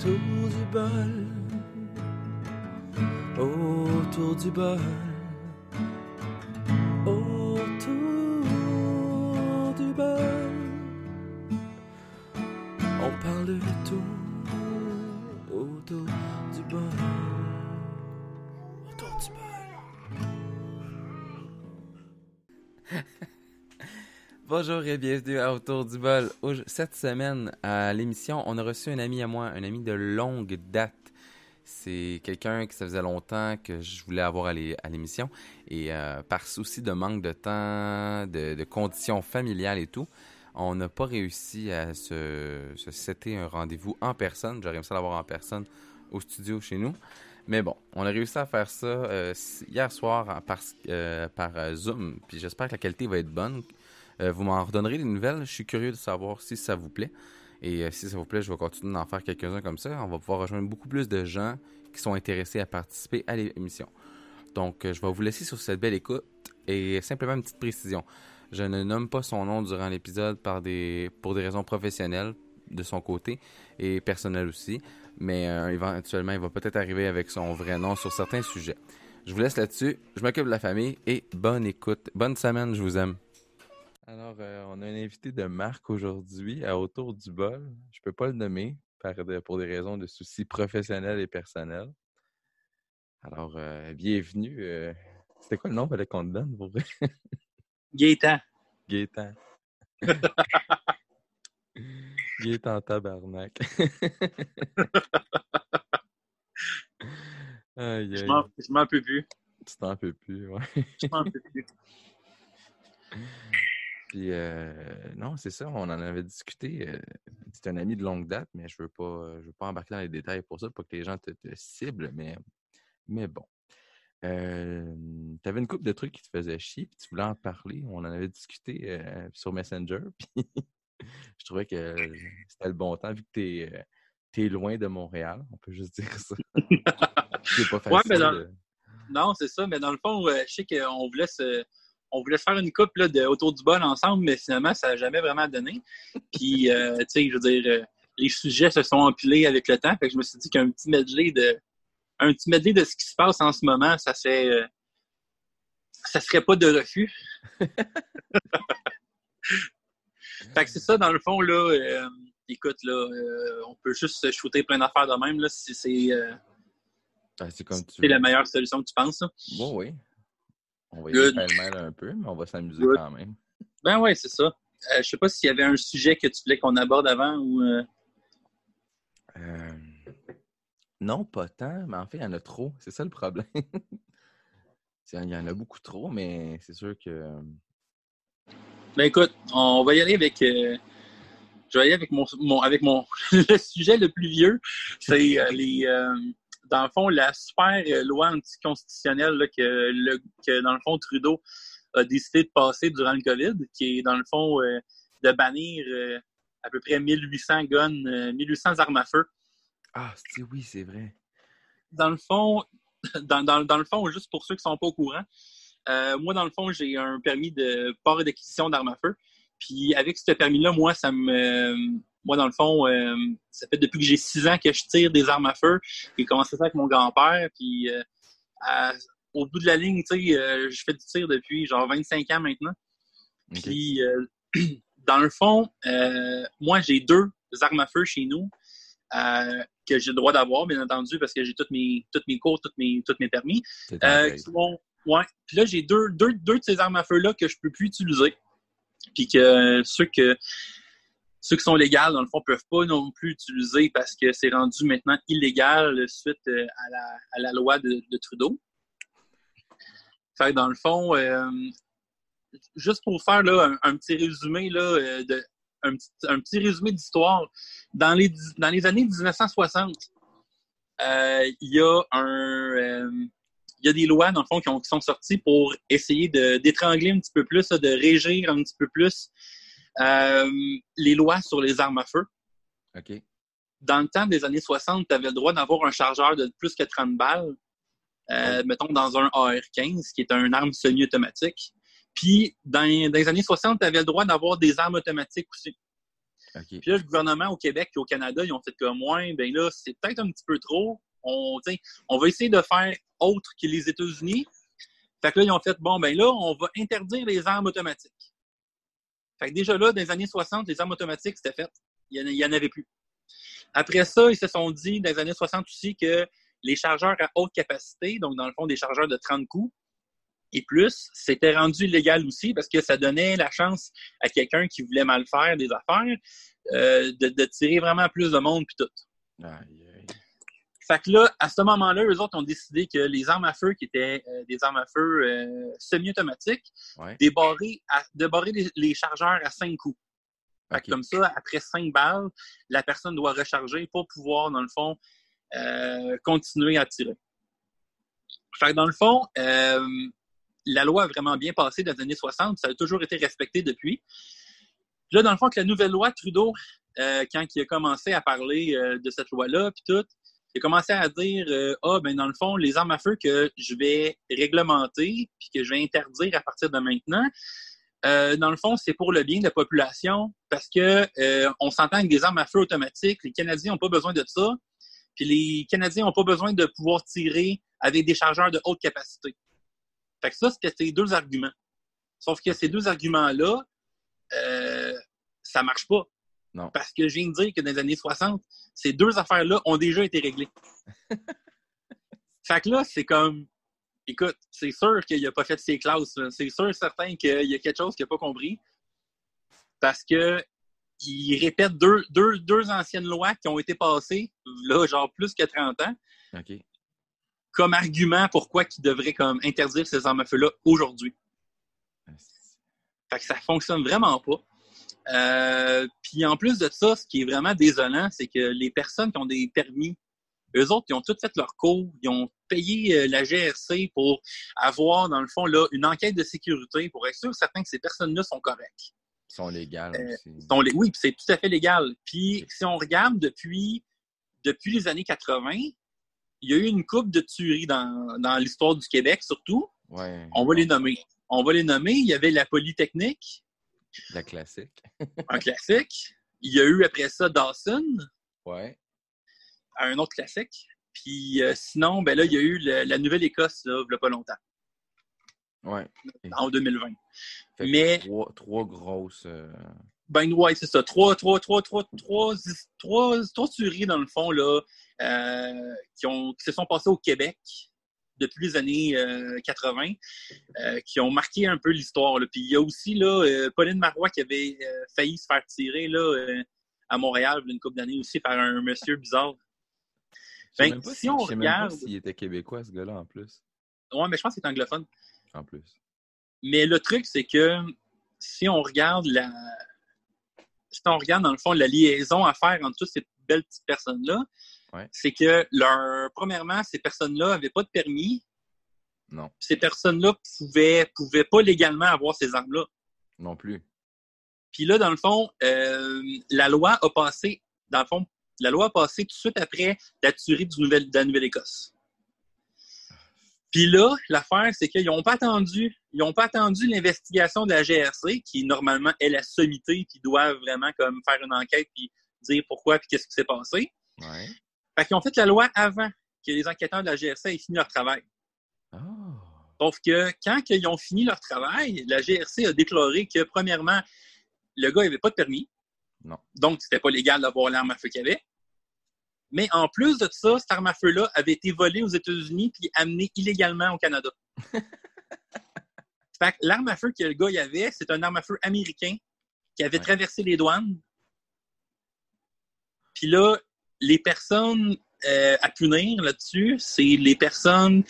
autour du bol, autour du bol, Bonjour et bienvenue à Autour du bol. Cette semaine, à l'émission, on a reçu un ami à moi, un ami de longue date. C'est quelqu'un que ça faisait longtemps que je voulais avoir à l'é- à l'émission. Et euh, par souci de manque de temps, de, conditions familiales et tout, on n'a pas réussi à se, se setter un rendez-vous en personne. J'aurais aimé ça l'avoir en personne au studio chez nous. Mais bon, on a réussi à faire ça euh, hier soir par, euh, par euh, Zoom. Puis j'espère que la qualité va être bonne. Euh, vous m'en redonnerez des nouvelles. Je suis curieux de savoir si ça vous plaît. Et euh, si ça vous plaît, je vais continuer d'en faire quelques-uns comme ça. On va pouvoir rejoindre beaucoup plus de gens qui sont intéressés à participer à l'émission. Donc, euh, je vais vous laisser sur cette belle écoute et simplement une petite précision. Je ne nomme pas son nom durant l'épisode pour des raisons professionnelles de son côté et personnelles aussi. Mais éventuellement, il va peut-être arriver avec son vrai nom sur certains sujets. Je vous laisse là-dessus. Je m'occupe de la famille et bonne écoute. Bonne semaine, je vous aime. Alors, euh, on a un invité de marque aujourd'hui à Autour du bol. Je peux pas le nommer par de- pour des raisons de soucis professionnels et personnels. Alors, euh, bienvenue. euh, C'était quoi le nom fallait qu'on te donne pour vrai? Gaétan. Gaétan. Gaétan tabarnak. aïe, Je aïe. m'en je m'en peux plus. Tu t'en peux plus, ouais. Je m'en peux plus. Puis, euh, non, c'est ça, on en avait discuté. euh, c'est un ami de longue date, mais je veux pas, je veux pas embarquer dans les détails pour ça, pour que les gens te, te ciblent, mais, mais bon. Euh, tu avais une couple de trucs qui te faisaient chier, puis tu voulais en parler. On en avait discuté euh, sur Messenger, puis je trouvais que c'était le bon temps, vu que tu es, loin de Montréal, on peut juste dire ça. c'est pas facile. Ouais, mais dans- de- Non, c'est ça. Mais dans le fond, je sais qu'on voulait se, on voulait se faire une coupe là, de autour du bol ensemble, mais finalement, ça n'a jamais vraiment donné. Puis, euh, tu sais, je veux dire, euh, les sujets se sont empilés avec le temps. Fait que je me suis dit qu'un petit medley de, un petit medley de ce qui se passe en ce moment, ça serait, euh, ça serait pas de refus. fait que c'est ça, dans le fond, là. euh, écoute, là, on peut juste se shooter plein d'affaires de même, là, si c'est, Ah, c'est comme tu c'est la meilleure solution que tu penses, là. Bon, oui. On va y aller pêle-mêle un peu, mais on va s'amuser quand même. Ben ouais, c'est ça. Euh, je sais pas s'il y avait un sujet que tu voulais qu'on aborde avant ou. euh, Euh, Non, pas tant, mais en fait, il y en a trop. C'est ça le problème. Il y en a beaucoup trop, mais c'est sûr que. Ben écoute, on va y aller avec. euh, Je vais y aller avec mon, mon- avec mon le sujet le plus vieux. C'est euh, les. Dans le fond, la super euh, loi anticonstitutionnelle là, que, le, que, dans le fond, Trudeau a décidé de passer durant le COVID, qui est, dans le fond, euh, de bannir euh, à peu près 1800 guns, euh, 1800 armes à feu Ah, c'est- oui, c'est vrai. dans le fond, dans, dans- dans le fond, juste pour ceux qui sont pas au courant, moi, dans le fond, j'ai un permis de port et d'acquisition d'armes à feu. Puis avec ce permis-là, moi, ça me. Moi, dans le fond, euh, ça fait depuis que j'ai six ans que je tire des armes à feu. J'ai commencé ça avec mon grand-père. Puis euh, à- au bout de la ligne, tu sais, euh, je fais du tir depuis genre 25 ans maintenant. Puis, dans le fond, moi, j'ai deux armes à feu chez nous que j'ai le droit d'avoir, bien entendu, parce que j'ai toutes mes, toutes mes cours, toutes mes, toutes mes permis. Qui sont- ouais. Puis là, j'ai deux, deux, deux de ces armes à feu-là que je peux plus utiliser. Puis que ceux que ceux qui sont légales, dans le fond, peuvent pas non plus utiliser parce que c'est rendu maintenant illégal suite euh, à la, loi de, de Trudeau. Fait que dans le fond, euh, juste pour faire là, un, petit résumé là, euh, un résumé d'histoire. Dans les, années 1960, euh, il y a un il y a des lois, dans le fond, qui, ont- qui sont sorties pour essayer d'étrangler un petit peu plus, de régir un petit peu plus euh, les lois sur les armes à feu. OK. Dans le temps des années 60, tu avais le droit d'avoir un chargeur de plus que 30 balles, euh, mettons dans un AR-15, qui est un arme semi-automatique. Puis, dans, dans les années 60, tu avais le droit d'avoir des armes automatiques aussi. Puis là, le gouvernement au Québec et au Canada, ils ont fait comme moi, ben là, c'est peut-être un petit peu trop. On, on va essayer de faire autre que les États-Unis. Fait que là, ils ont fait, bon, ben là, on va interdire les armes automatiques. Fait que déjà là, dans les années 60, les armes automatiques, c'était fait. Il n'y en, avait plus. Après ça, ils se sont dit, dans les années 60 aussi, que les chargeurs à haute capacité, donc dans le fond, des chargeurs de 30 coups et plus, c'était rendu illégal aussi parce que ça donnait la chance à quelqu'un qui voulait mal faire des affaires euh, de, tirer vraiment plus de monde puis tout. Fait que là, à ce moment-là, eux autres ont décidé que les armes à feu, qui étaient euh, des armes à feu euh, semi-automatiques, Ouais. débarrer, à, débarrer les, les chargeurs à cinq coups. Fait que comme ça, après cinq balles, la personne doit recharger pour pouvoir, dans le fond, euh, continuer à tirer. Fait que dans le fond, la loi a vraiment bien passé dans les années 60. Ça a toujours été respecté depuis. Puis Là, dans le fond, que la nouvelle loi Trudeau, quand il a commencé à parler de cette loi-là, puis tout, a commencé à dire euh, Ah, ben dans le fond, les armes à feu que je vais réglementer, puis que je vais interdire à partir de maintenant, euh, dans le fond, c'est pour le bien de la population, parce que euh, on s'entend avec des armes à feu automatiques, les Canadiens n'ont pas besoin de ça, puis les Canadiens n'ont pas besoin de pouvoir tirer avec des chargeurs de haute capacité. Fait que ça, c'était ces deux arguments. Sauf que ces deux arguments-là, euh, ça marche pas. Non. Parce que je viens de dire que dans les années 60, ces deux affaires-là ont déjà été réglées. fait que là, c'est comme, écoute, c'est sûr qu'il n'a pas fait ses classes. C'est sûr, certain qu'il y a quelque chose qu'il n'a pas compris. Parce que il répète deux, deux, deux anciennes lois qui ont été passées, là, genre plus que 30 ans, comme argument pourquoi il devrait comme interdire ces armes à feu-là aujourd'hui. Fait que ça fonctionne vraiment pas. Euh, puis en plus de ça, ce qui est vraiment désolant, c'est que les personnes qui ont des permis, eux autres, ils ont tout fait leur cours, ils ont payé euh, la GRC pour avoir, dans le fond, là, une enquête de sécurité pour être sûr certain que ces personnes-là sont correctes. Ils sont légales Euh, aussi. Sont les- oui, puis c'est tout à fait légal. Puis si on regarde depuis, depuis les années 80, il y a eu une coupe de tueries dans, dans l'histoire du Québec, surtout. Ouais. On va les nommer. On va les nommer. Il y avait la Polytechnique, La classique. un classique. Il y a eu après ça Dawson, Ouais. un autre classique. Puis euh, sinon, ben là, il y a eu le- la Nouvelle-Écosse, là, il y a pas longtemps, Ouais. en 2020. Fait que Mais- Trois, trois grosses. euh, Ben ouais, c'est ça. Trois, trois, trois, trois, trois, trois, trois tueries, dans le fond, là, euh, qui, ont, qui se sont passées au Québec depuis les années euh, 80, euh, qui ont marqué un peu l'histoire. Puis il y a aussi là, euh, Pauline Marois qui avait euh, failli se faire tirer là, euh, à Montréal une couple d'années aussi par un monsieur bizarre. Sais Ben, si on regarde- s'il était québécois, ce gars-là, en plus. Ouais, mais je pense que c'est anglophone. En plus. Mais le truc, c'est que si on regarde la. Si on regarde, dans le fond, la liaison à faire entre toutes ces belles petites personnes-là, Ouais. c'est que leur. Premièrement, ces personnes-là n'avaient pas de permis. Non. Ces personnes-là pouvaient, pouvaient pas légalement avoir ces armes-là. Non plus. Puis là, dans le fond, euh, la loi a passé, dans le fond, la loi a passé tout de suite après la tuerie du de la Nouvelle-Écosse. Puis là, l'affaire, c'est qu'ils n'ont pas attendu, ils n'ont pas attendu l'investigation de la GRC, qui normalement est la sommité, qui doit vraiment comme faire une enquête puis dire pourquoi puis qu'est-ce qui s'est passé. Ouais. Fait qu'ils ont fait la loi avant que les enquêteurs de la GRC aient fini leur travail. Oh. Sauf que quand ils ont fini leur travail, la GRC a déclaré que, premièrement, le gars n'avait pas de permis. Non. Donc, c'était pas légal d'avoir l'arme à feu qu'il avait. Mais en plus de ça, cette arme à feu-là avait été volée aux États-Unis puis amenée illégalement au Canada. fait que l'arme à feu que le gars y avait, c'est un arme à feu américain qui avait Ouais. traversé les douanes. Puis là, les personnes euh, à punir là-dessus, c'est les personnes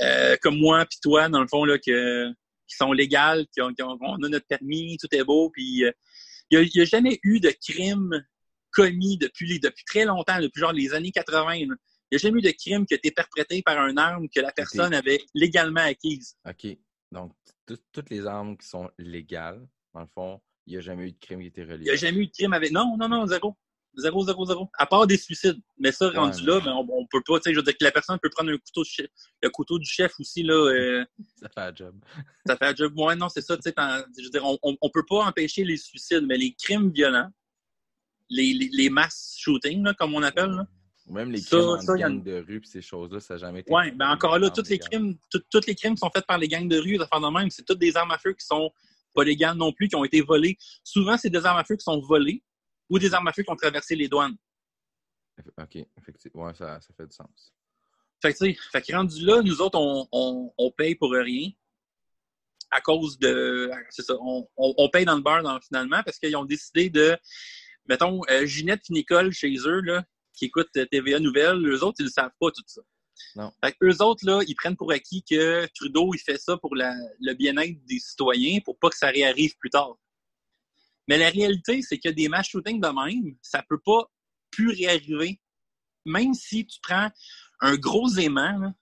euh, comme moi puis toi, dans le fond, là, que, qui sont légales, qui ont, qui ont- on a notre permis, tout est beau, puis euh, il n'y a, jamais eu de crime commis depuis, depuis très longtemps, depuis genre les années 80. là. Il n'y a jamais eu de crime qui a été perprété par un arme que la personne avait légalement acquise. OK. Donc, tout- toutes les armes qui sont légales, dans le fond, il n'y a jamais eu de crime qui a été Il n'y relié. a jamais eu de crime avec. Non, non, non, zéro. Zéro, zéro, zéro. À part des suicides. Mais ça, rendu Ouais, là, ben, on, on peut pas. tu sais, Je veux dire que la personne peut prendre un couteau chef, le couteau du chef aussi, là. euh, Ça fait un job. ça fait un job. Ouais, non, c'est ça. tu sais, quand- Je veux dire, on, on, on peut pas empêcher les suicides, mais les crimes violents, les, les, les mass shootings, là, comme on appelle. Là. Même les Ça- crimes en ça, y a- gang de rue ces choses-là, ça n'a jamais été. Oui, ben encore là, tous les crimes, tout- tous les crimes sont faits par les gangs de rue, d'affaires de même, c'est toutes des armes à feu qui sont pas légales non plus, qui ont été volées. Souvent, c'est des armes à feu qui sont volées ou des armes à feu qui ont traversé les douanes. Ok, effectivement. Ouais, ça, ça fait du sens. Fait que, tu sais, fait que rendu là, nous autres, on, on, on paye pour rien. À cause de. C'est ça. On, on, on paye dans le beurre dans- finalement parce qu'ils ont décidé de. Mettons, euh, Ginette et Nicole chez eux, là, qui écoutent euh, TVA Nouvelles, eux autres, ils ne savent pas tout ça. Non. Fait que eux autres, là, ils prennent pour acquis que Trudeau, il fait ça pour la- le bien-être des citoyens, pour pas que ça réarrive plus tard. Mais la réalité, c'est que des mass shootings de même, ça peut pas plus réarriver. Même si tu prends un gros aimant, là,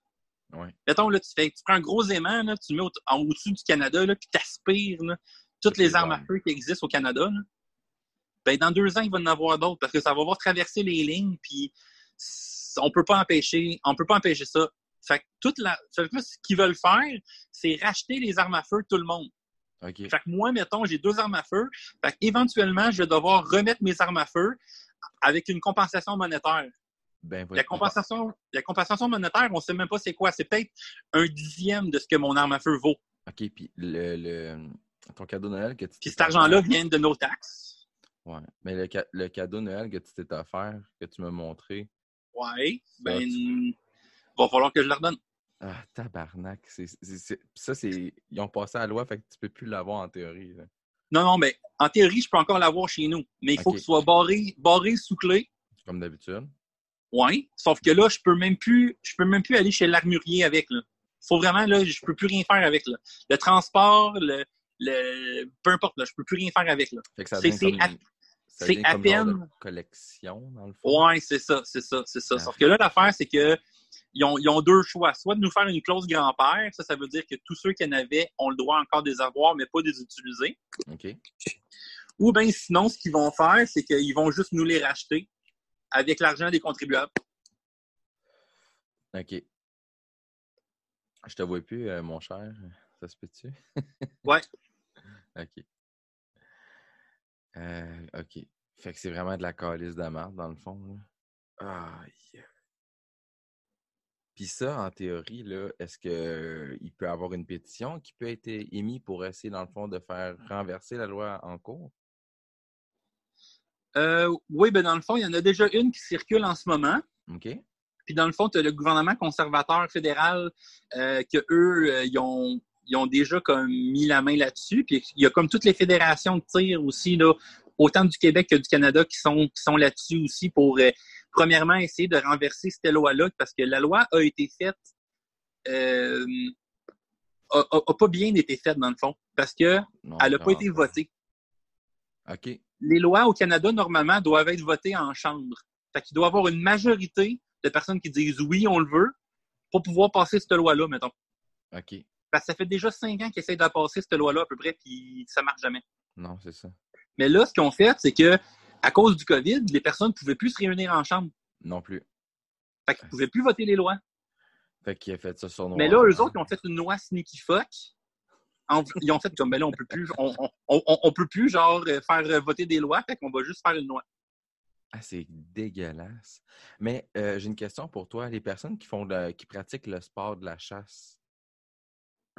Ouais. mettons, là, tu, fais, tu prends un gros aimant, là, tu le mets au- en au-dessus du Canada, là, puis tu aspires toutes les armes à feu qui existent au Canada. là. Ben, dans deux ans, il va y en avoir d'autres parce que ça va avoir traversé les lignes, puis on peut pas empêcher, on peut pas empêcher ça. Fait que toute la, fait que là, ce qu'ils veulent faire, c'est racheter les armes à feu de tout le monde. Fait que moi, mettons, j'ai deux armes à feu. Fait qu'éventuellement, je vais devoir remettre mes armes à feu avec une compensation monétaire. Ben, La compensation, la compensation monétaire, on sait même pas c'est quoi. C'est peut-être un dixième de ce que mon arme à feu vaut. Ok, puis le, le, ton cadeau Noël que tu Puis cet argent-là vient de nos taxes. Ouais. Mais le, le cadeau Noël que tu t'es offert, que tu m'as montré. Ouais. Ben, va falloir que je le redonne. Ah, tabarnak. Ça, c'est. Ils ont passé à la loi, fait que tu peux plus l'avoir en théorie. là. Non, non, mais en théorie, je peux encore l'avoir chez nous. Mais il faut Ok. qu'il soit barré, barré sous clé. Comme d'habitude. Ouais. Sauf que là, je peux même plus, je peux même plus aller chez l'armurier avec, là. Faut vraiment, là, je peux plus rien faire avec, là. Le transport, le, le, peu importe, là, je peux plus rien faire avec, là. C'est- à- genre de peine- collection, dans le fond. Ouais, c'est ça, c'est ça, c'est ça. Ah. Sauf que là, l'affaire, c'est que ils ont, ils ont deux choix. Soit de nous faire une clause grand-père, ça, ça veut dire que tous ceux qui en avaient ont le droit encore de les avoir, mais pas de les utiliser. OK. Ou bien sinon, ce qu'ils vont faire, c'est qu'ils vont juste nous les racheter avec l'argent des contribuables. OK. Je te vois plus, euh, mon cher. Ça se peut-tu? Ouais. OK. Euh, OK. Fait que c'est vraiment de la calice de merde, dans le fond. Là. Ah, yeah. Puis ça, en théorie, là, est-ce qu'il peut y avoir une pétition qui peut être émise pour essayer, dans le fond, de faire renverser la loi en cours? Euh, oui, ben dans le fond, il y en a déjà une qui circule en ce moment. OK? Puis dans le fond, tu as le gouvernement conservateur fédéral euh, que eux, euh, ils, ont, ils ont déjà comme mis la main là-dessus. Puis il y a comme toutes les fédérations de tir aussi, là, autant du Québec que du Canada, qui sont, qui sont là-dessus aussi pour, euh, premièrement, essayer de renverser cette loi-là, parce que la loi a été faite, euh, a, a- a pas bien été faite dans le fond, parce que Non, elle n'a pas été votée. OK. Les lois au Canada, normalement, doivent être votées en chambre. Fait qu'il doit y avoir une majorité de personnes qui disent oui, on le veut, pour pouvoir passer cette loi-là, mettons. OK. Parce que ça fait déjà cinq ans qu'ils essayent de passer cette loi-là à peu près, puis ça marche jamais. Non, c'est ça. Mais là, ce qu'ils ont fait, c'est que à cause du COVID, les personnes ne pouvaient plus se réunir en chambre. Non plus. Fait qu'ils ne pouvaient plus voter les lois. Fait qu'il a fait ça sur noir. Mais là, eux autres, ils ont fait une loi sneaky fuck. Ils ont fait comme, ben là, on peut plus, on, on, on- on peut plus, genre, euh, faire euh, voter des lois, fait qu'on va juste faire une loi. Ah, c'est dégueulasse. Mais euh, j'ai une question pour toi. Les personnes qui font le- qui pratiquent le sport de la chasse,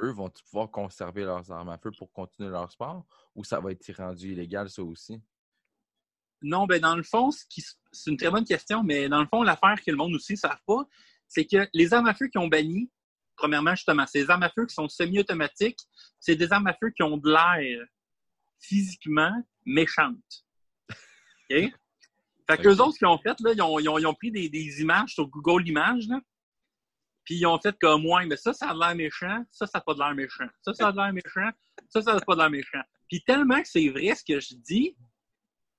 eux vont-ils pouvoir conserver leurs armes à feu pour continuer leur sport ou ça va être rendu illégal, ça aussi? Non, ben dans le fond, c'est une très bonne question, mais dans le fond, l'affaire que le monde aussi ne savent pas, c'est que les armes à feu qui ont banni, premièrement, justement, ces armes à feu qui sont semi-automatiques, c'est des armes à feu qui ont de l'air physiquement méchantes. OK? Fait que Ok. eux autres, ce qu'ils ont fait, là, ils ont, ils ont- ils ont pris des, des images sur Google Images, là, puis ils ont fait comme, ouais, mais ça, ça a l'air méchant, ça, ça n'a pas de l'air méchant, ça, ça a l'air méchant, ça, ça n'a pas de l'air méchant. Puis tellement que c'est vrai ce que je dis,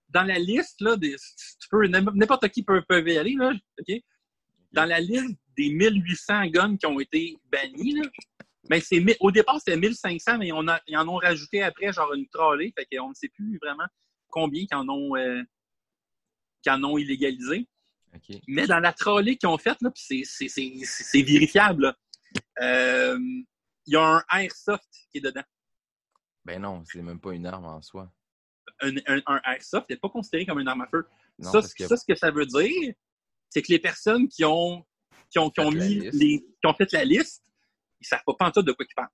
dans la liste, là, des, n'importe qui peut, y aller, là, OK? Dans la liste des 1800 guns qui ont été bannis, là, ben c'est, au départ, c'était 1500, mais ils en ont rajouté après, genre une trolley, fait qu'on ne sait plus vraiment combien qu'ils en ont, euh, en ont illégalisé. Mais dans la trolley qu'ils ont faite, c'est, vérifiable, euh, il y a un airsoft qui est dedans. Ben non, c'est même pas une arme en soi. Un, un- un airsoft n'est pas considéré comme une arme à feu. ça, ça, ce que ça veut dire, c'est que les personnes qui ont, qui ont, qui ont mis les, qui ont fait la liste, ils savent pas en tout de quoi ils parlent.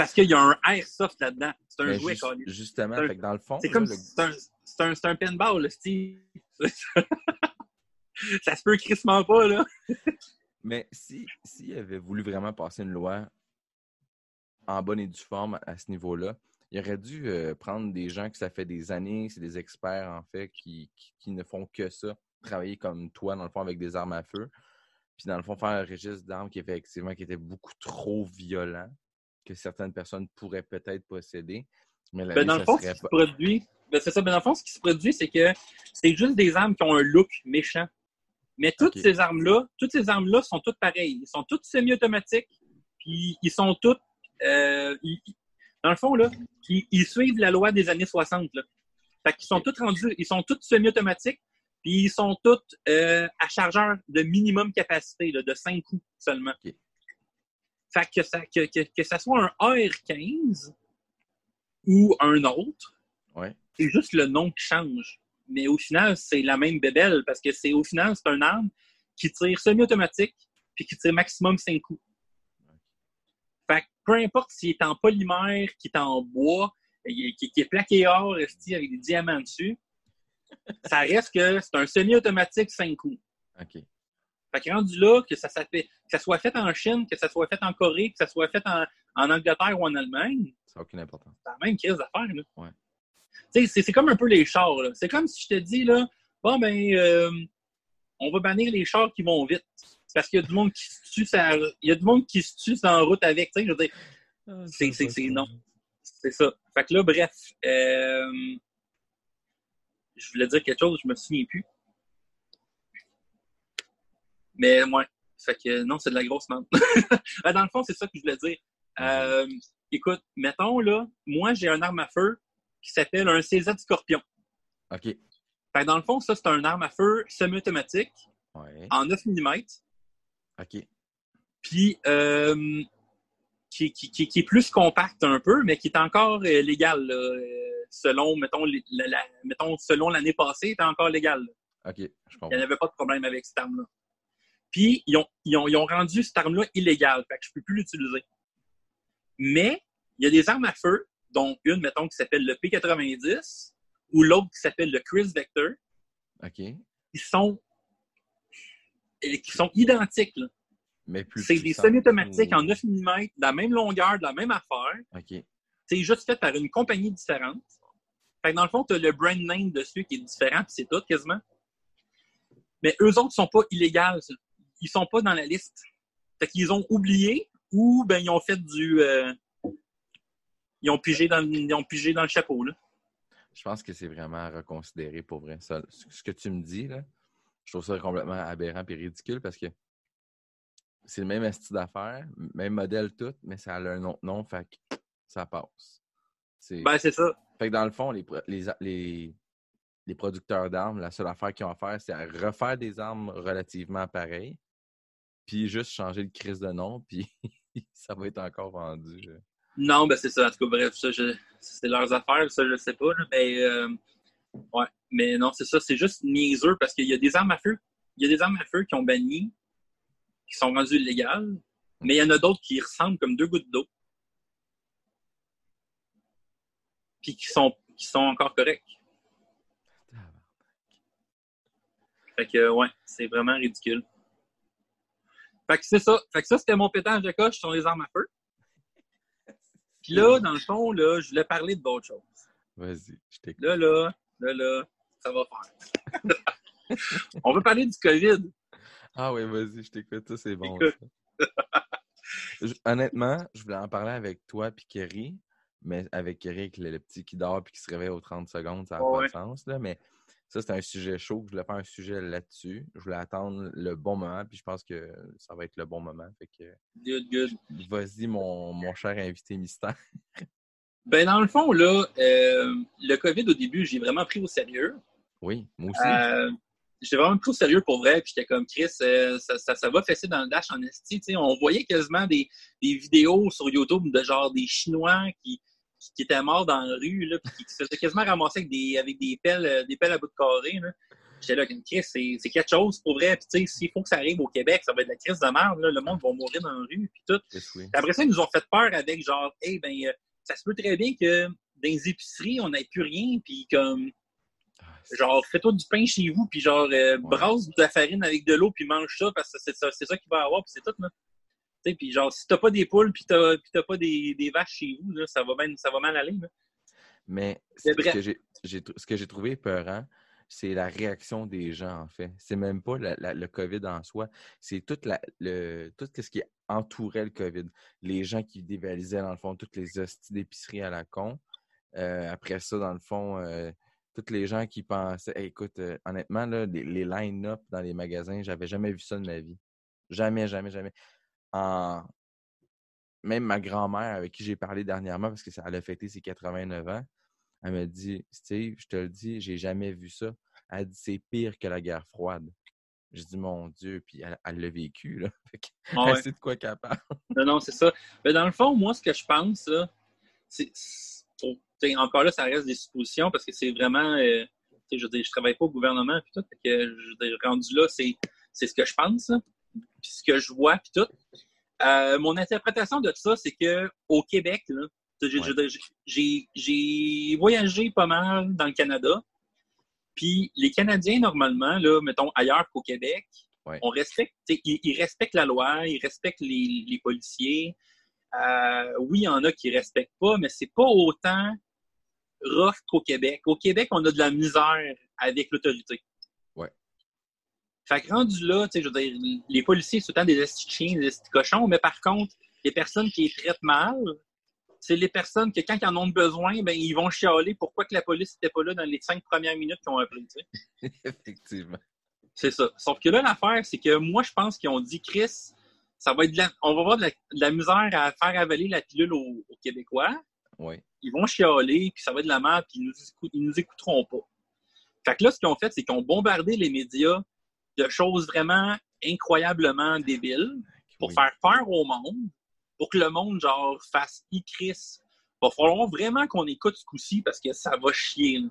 Parce qu'il y a un airsoft là-dedans. C'est un Mais jouet, ju- Colin. Justement, C'est un- fait que dans le fond, C'est comme le- c'est un, c'est un, c'est un pinball, là, Steve. ça se peut crissement pas, là. Mais si s'il avait voulu vraiment passer une loi en bonne et due forme à ce niveau-là, il aurait dû euh, prendre des gens que ça fait des années, c'est des experts en fait, qui, qui, qui ne font que ça, travailler comme toi, dans le fond, avec des armes à feu. Puis dans le fond, faire un registre d'armes qui effectivement qui était beaucoup trop violent, que certaines personnes pourraient peut-être posséder. Mais la Ben, vie, dans le fond, ce qui se produit, ben, c'est ça. Ben, dans le fond, ce qui se produit, c'est que c'est juste des armes qui ont un look méchant. Mais toutes ces armes-là, toutes ces armes-là sont toutes pareilles. Ils sont toutes semi-automatiques. Puis ils sont toutes, euh, ils- dans le fond, là, ils, ils suivent la loi des années 60. Là. Fait qu'ils sont toutes rendus, ils sont toutes semi-automatiques. Puis ils sont toutes euh, à chargeur de minimum capacité, là, de 5 coups seulement. Fait que ça, que, que, que ça soit un AR-15 ou un autre, Ouais. c'est juste le nom qui change. Mais au final, c'est la même bébelle parce que c'est au final, c'est un arme qui tire semi-automatique puis qui tire maximum 5 coups. Fait que peu importe s'il est en polymère, qu'il est en bois, qui, qui- qui est plaqué or, avec des diamants dessus, ça reste que c'est un semi-automatique 5 coups. OK. Fait que rendu là, que ça, ça fait- que ça soit fait en Chine, que ça soit fait en Corée, que ça soit fait en, en Angleterre ou en Allemagne, Ça n'a aucune importance. c'est la même crise d'affaires. Là. Ouais. Tu sais, C'est, c'est comme un peu les chars. là. C'est comme si je te dis, là, bon, ben, euh, on va bannir les chars qui vont vite. Parce qu'il y a du monde qui se tue, ça, il y a du monde qui se tue en route avec. Tu sais, je veux dire, c'est, c'est, c'est non. C'est ça. Fait que là, bref, euh, je voulais dire quelque chose, je me souviens plus. Mais ouais, fait que non, c'est de la grosse merde. Dans le fond, c'est ça que je voulais dire. Euh, écoute, mettons là, moi j'ai un arme à feu qui s'appelle un CZ Scorpion. OK. Fait que dans le fond, ça c'est un arme à feu semi-automatique Ouais. en 9 mm, OK. puis euh, qui, qui, qui, qui est plus compact un peu, mais qui est encore euh, légal. là. Selon, mettons, les- la, la- mettons, selon l'année passée, il était encore légal. là. OK. Je Il n'y comprends. avait pas de problème avec cette arme-là. Puis, ils ont, ils, ont, ils ont rendu cette arme-là illégale. Fait que je ne peux plus l'utiliser. Mais, il y a des armes à feu, dont une, mettons, qui s'appelle le P90 ou l'autre qui s'appelle le Chris Vector, OK. qui sont, qui sont identiques. là. Mais plus C'est des semi-automatiques ou- en 9 mm, de la même longueur, de la même affaire. OK. C'est juste fait par une compagnie différente. Fait que dans le fond, tu as le brand name dessus qui est différent, puis c'est tout quasiment. Mais eux autres sont pas illégaux. Ils sont pas dans la liste. Fait qu'ils ont oublié ou ben ils ont fait du. euh, ils ont pigé dans, le- ils ont pigé dans le chapeau. Là. Je pense que c'est vraiment à reconsidérer pour vrai. Ça, ce que tu me dis, là, je trouve ça complètement aberrant et ridicule parce que c'est le même style d'affaires, même modèle tout, mais ça a un autre nom, fait que ça passe. C'est- Ben, c'est ça. Fait que dans le fond, les, les, les, les producteurs d'armes, la seule affaire qu'ils ont à faire, c'est à refaire des armes relativement pareilles, puis juste changer le crise de nom, puis ça va être encore vendu. Non, ben c'est ça. En tout cas, bref, ça, je- c'est leurs affaires, ça, je sais pas. là. mais, euh, ouais. mais non, c'est ça. C'est juste niaiseux parce qu'il y a des armes à feu. Il y a des armes à feu qui ont banni, qui sont rendues illégales, mais il y en a d'autres qui ressemblent comme deux gouttes d'eau. Puis qui sont, qui sont encore corrects. Fait que, ouais, c'est vraiment ridicule. Fait que c'est ça. Fait que ça, c'était mon pétage de coche sur les armes à feu. Puis là, dans le fond, là, je voulais parler de d'autres choses. Vas-y, je t'écoute. Là, là, là, là, ça va faire. On veut parler du COVID. Ah oui, vas-y, je t'écoute, ça c'est bon. Écoute. ça. Je- honnêtement, je voulais en parler avec toi puis Kerry, mais avec Kerry, avec le, le petit qui dort puis qui se réveille aux 30 secondes, ça n'a pas Ouais. de sens. Là, mais ça, c'est un sujet chaud. Je voulais faire un sujet là-dessus. Je voulais attendre le bon moment, puis je pense que ça va être le bon moment. Fait que Good, good. vas-y, mon, mon cher invité mystère. Ben, dans le fond, là, euh, le COVID, au début, j'ai vraiment pris au sérieux. Oui, moi aussi. Euh, j'ai vraiment pris au sérieux pour vrai. Puis j'étais comme Chris, euh, ça, ça, ça va fesser dans le dash en esti. On voyait quasiment des, des vidéos sur YouTube de genre des Chinois qui, qui, était mort dans la rue, là, puis qui se faisait quasiment ramasser avec des, avec des pelles, euh, des pelles à bout de carré. Là. J'étais là, Chris, c'est quelque chose pour vrai. Puis, tu sais, s'il faut que ça arrive au Québec, ça va être de la crise de merde. Là. Le monde va mourir dans la rue, puis tout. Après ça, ils nous ont fait peur avec genre, hey, ben, euh, ça se peut très bien que dans les épiceries, on n'ait plus rien, puis comme. Ah, genre, fais-toi du pain chez vous, puis genre, euh, brasse de la farine avec de l'eau, puis mange ça, parce que c'est ça, ça qu'il va avoir, puis c'est tout, là. Puis genre, si t'as pas des poules, puis t'as, t'as pas des, des, vaches chez vous, là, ça, va ça va mal aller, là. Mais ce que, j'ai, ce que j'ai trouvé peurant, c'est la réaction des gens, en fait. C'est même pas le COVID en soi, c'est tout, le, tout ce qui entourait le COVID. Les gens qui dévalisaient, dans le fond, toutes les hosties d'épicerie à la con. Euh, après ça, dans le fond, euh, toutes les gens qui pensaient, écoute, euh, honnêtement, là, les, line-up dans les magasins, j'avais jamais vu ça de ma vie. Jamais, jamais, jamais. Même ma grand-mère, avec qui j'ai parlé dernièrement, parce que ça, elle a fêté ses 89 ans, elle m'a dit Steve, je te le dis, j'ai jamais vu ça. Elle dit c'est pire que la guerre froide. J'ai dit mon Dieu, puis elle l'a vécu, là. Ah elle de quoi capable. non, non, c'est ça. Mais dans le fond, moi, ce que je pense, c'est. Encore là, ça reste des suppositions parce que c'est vraiment. Euh, je je travaille pas au gouvernement, puis tout. que, je rendu là, c'est ce que je pense, puis ce que je vois, puis tout. Euh, mon interprétation de ça, c'est que au Québec, j'ai voyagé pas mal dans le Canada. Puis les Canadiens, normalement, là, mettons ailleurs qu'au Québec, on respecte, ils, respectent la loi, ils respectent les, policiers. Euh, oui, il y en a qui ne respectent pas, mais c'est pas autant rough qu'au Québec. Au Québec, on a de la misère avec l'autorité. Fait que rendu là, je veux dire, les policiers, c'est autant des chiens, des cochons, mais par contre, les personnes qui les traitent mal, c'est les personnes que quand ils en ont besoin, ben, ils vont chialer pourquoi que la police n'était pas là dans les cinq premières minutes qu'ils ont appelé. Effectivement. C'est ça. Sauf que là, l'affaire, c'est que moi, je pense qu'ils ont dit, Chris, ça va être on va avoir de la, misère à faire avaler la pilule aux, Québécois. Oui. Ils vont chialer, puis ça va être de la merde, puis ils nous, nous écouteront pas. Fait que là, ce qu'ils ont fait, c'est qu'ils ont bombardé les médias de choses vraiment incroyablement débiles pour faire peur au monde pour que le monde, genre, fasse « i-Chris ». Va falloir vraiment qu'on écoute ce coup-ci parce que ça va chier.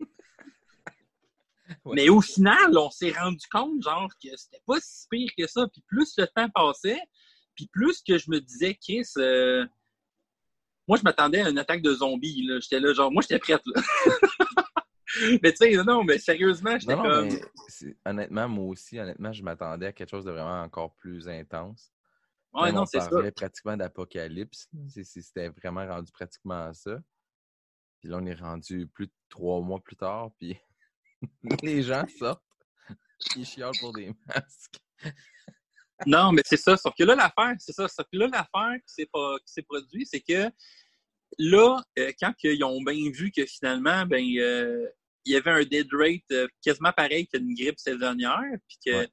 Mais au final, on s'est rendu compte, genre, que c'était pas si pire que ça. Puis plus le temps passait, puis plus que je me disais, Chris, euh, moi, je m'attendais à une attaque de zombies. J'étais là, genre, moi, j'étais prête. Là. mais tu sais, non, mais sérieusement, j'étais comme. honnêtement, moi aussi, honnêtement, je m'attendais à quelque chose de vraiment encore plus intense. Ouais, non, c'est ça. parlait pratiquement d'apocalypse. C'était vraiment rendu pratiquement ça. Puis là, on est rendu plus de trois mois plus tard, puis les gens sortent, ils chialent pour des masques. non, mais c'est ça. Sauf que là, l'affaire, c'est ça. Sauf que là, l'affaire qui s'est produit, c'est que là, euh, quand ils ont bien vu que finalement, ben, euh, il y avait un dead rate euh, quasiment pareil qu'une grippe saisonnière, puis que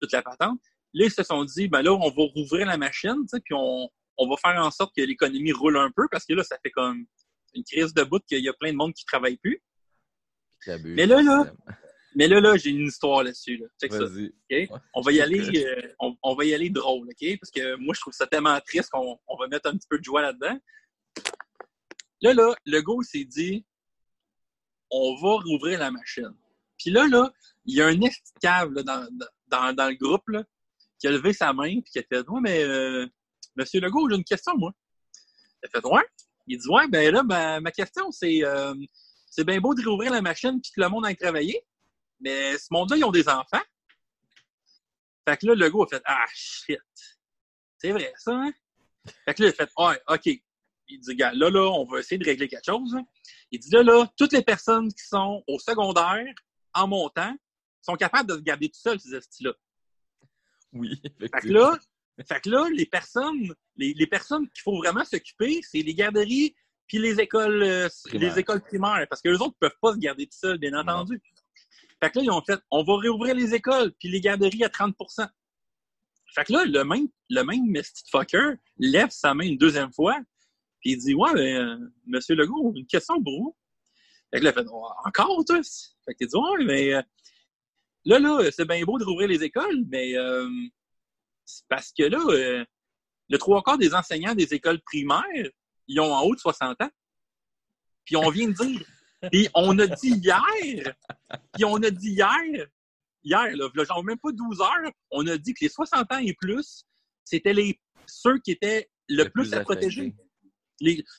toute la patente, Là, ils se sont dit, ben là, on va rouvrir la machine, puis on, va faire en sorte que l'économie roule un peu, parce que là, ça fait comme une crise de bout qu'il y a plein de monde qui ne travaille plus. Mais là, là, mais là, là, j'ai une histoire là-dessus. Là. Check ça. On va y aller, euh, on, va y aller drôle, OK? Parce que moi, je trouve ça tellement triste qu'on va mettre un petit peu de joie là-dedans. Là, là, le s'est dit, on va rouvrir la machine. Puis là, là, il y a un cave dans, dans, dans, le groupe, là, qui a levé sa main puis qui a fait Ouais, mais euh, Monsieur Legault, j'ai une question, moi. Il a fait Ouais. Il dit Ouais, ben là, ma, question, c'est euh, c'est bien beau de réouvrir la machine puis que le monde aille travailler, mais ce monde-là, ils ont des enfants. Fait que là, Legault a fait Ah shit. C'est vrai, ça, hein? Fait que là, il a fait Ouais, OK. Il dit, gars, là, là, on va essayer de régler quelque chose. Il dit, là, là, toutes les personnes qui sont au secondaire, en montant, sont capables de se garder tout seuls, ces styles-là. Oui, fait que là, fait que là, les personnes, les, les personnes qu'il faut vraiment s'occuper, c'est les garderies puis les écoles, euh, les écoles primaires, parce que les autres ne peuvent pas se garder tout seuls, bien entendu. Fait que là, ils ont fait, on va réouvrir les écoles puis les garderies à 30% Fait que là, le même, le même fucker lève sa main une deuxième fois, puis il dit, ouais, ben, euh, monsieur Legault, une question pour vous. Fait que là, il fait, oh, encore, tous? Fait qu'il dit, ouais, mais euh, Là, là, c'est bien beau de rouvrir les écoles, mais euh, c'est parce que là, euh, le trois quarts des enseignants des écoles primaires, ils ont en haut de 60 ans. Puis on vient de dire. Puis on a dit hier. Puis on a dit hier. Hier, là, là, genre même pas 12 heures, on a dit que les 60 ans et plus, c'était les ceux qui étaient le, Le plus, plus à protéger. affecté.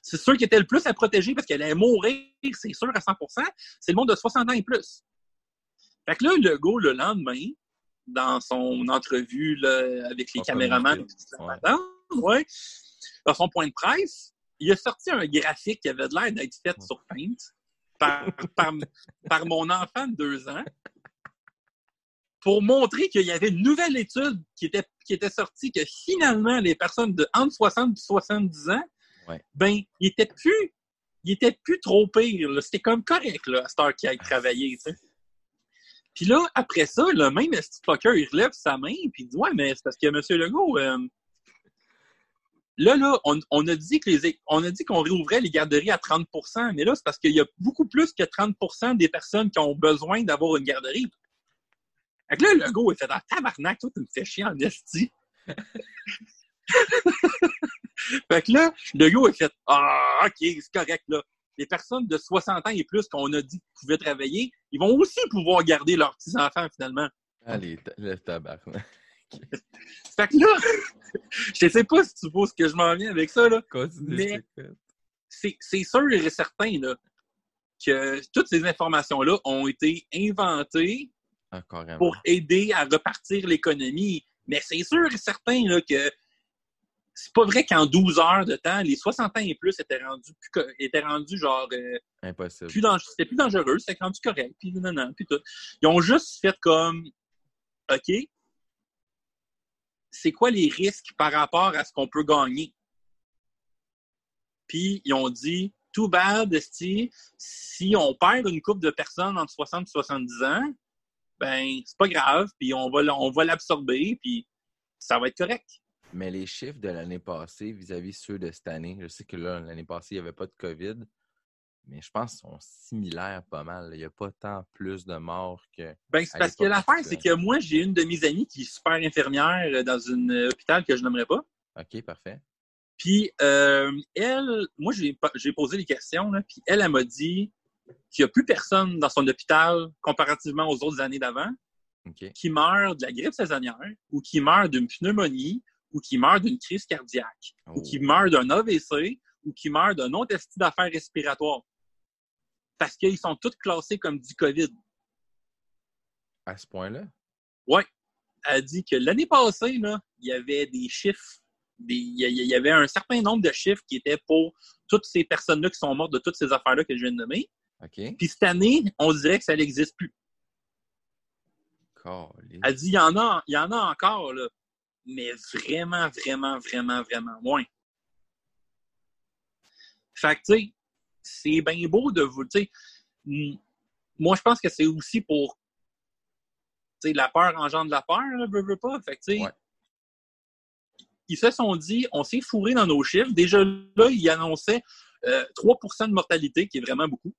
C'est ceux qui étaient le plus à protéger parce qu'elle allait mourir, c'est sûr, à 100% c'est le monde de 60 ans et plus. Fait que là, le gars, le lendemain, dans son entrevue là, avec les caméramans, ouais. dans son point de presse, il a sorti un graphique qui avait l'air d'être fait Ouais. sur Paint par, par, par mon enfant de deux ans pour montrer qu'il y avait une nouvelle étude qui était, qui était sortie que finalement, les personnes de entre 60 et 70 ans, Ouais. ben, ils étaient plus, ils étaient plus trop pires. là. C'était comme correct, là, à cette heure qu'ils aillent travailler, tu sais. Puis là, après ça, le même petit fucker, il relève sa main, puis il dit Ouais, mais c'est parce que M. Legault, euh, là, là, on, on a dit que les on a dit qu'on réouvrait les garderies à 30% mais là, c'est parce qu'il y a beaucoup plus que 30% des personnes qui ont besoin d'avoir une garderie. Fait que là, Legault, il fait Ah, tabarnak, toi, tu me fais chier en esti. fait que là, Legault, il fait Ah, ok, c'est correct, là. Les personnes de 60 ans et plus qu'on a dit qu'ils pouvaient travailler, ils vont aussi pouvoir garder leurs petits-enfants, finalement. Allez, ta- le tabarnak. Fait que là, je sais pas si tu vois ce que je m'en viens avec ça, là. Mais-. C'est sûr et certain, là, que toutes ces informations-là ont été inventées Ah, pour aider à repartir l'économie. Mais c'est sûr et certain, là, que c'est pas vrai qu'en 12 heures de temps, les 60 ans et plus étaient rendus, plus étaient rendus genre, euh, Impossible. plus. C'était plus dangereux, c'était rendu correct, puis non, non, puis tout. Ils ont juste fait comme, OK, c'est quoi les risques par rapport à ce qu'on peut gagner? Puis ils ont dit, too bad, esti, si on perd une couple de personnes entre 60 et 70 ans, ben, c'est pas grave, puis on va, on va l'absorber, puis ça va être correct. Mais les chiffres de l'année passée vis-à-vis ceux de cette année, je sais que là, l'année passée, il n'y avait pas de COVID, mais je pense qu'ils sont similaires pas mal. Il n'y a pas tant plus de morts que. Ben, c'est parce que l'affaire, c'est que moi, j'ai une de mes amies qui est super infirmière euh, dans un euh, hôpital que je n'aimerais pas. OK, parfait. Puis euh, elle, moi j'ai posé des questions, là, puis elle, elle m'a dit qu'il n'y a plus personne dans son hôpital, comparativement aux autres années d'avant, qui meurt de la grippe saisonnière, ou qui meurt d'une pneumonie, ou qui meurt d'une crise cardiaque, ou Oh. qui meurt d'un AVC, ou qui meurt d'un autre esti d'affaires respiratoires. Parce qu'ils sont tous classés comme du COVID. À ce point-là? Elle a dit que l'année passée, là, il y avait des chiffres, des- il y avait un certain nombre de chiffres qui étaient pour toutes ces personnes-là qui sont mortes de toutes ces affaires-là que je viens de nommer. OK. Puis cette année, on dirait que ça n'existe plus. Elle dit, il y en a, il y en a encore, là, mais vraiment, vraiment, vraiment, vraiment moins. Fait que, tu sais, c'est bien beau de vous, tu sais, moi, je pense que c'est aussi pour, tu sais, la peur engendre la peur, là, veux, veux pas. Fait que, tu sais, Ouais. ils se sont dit, on s'est fourré dans nos chiffres. Déjà là, ils annonçaient euh, 3% de mortalité, qui est vraiment beaucoup.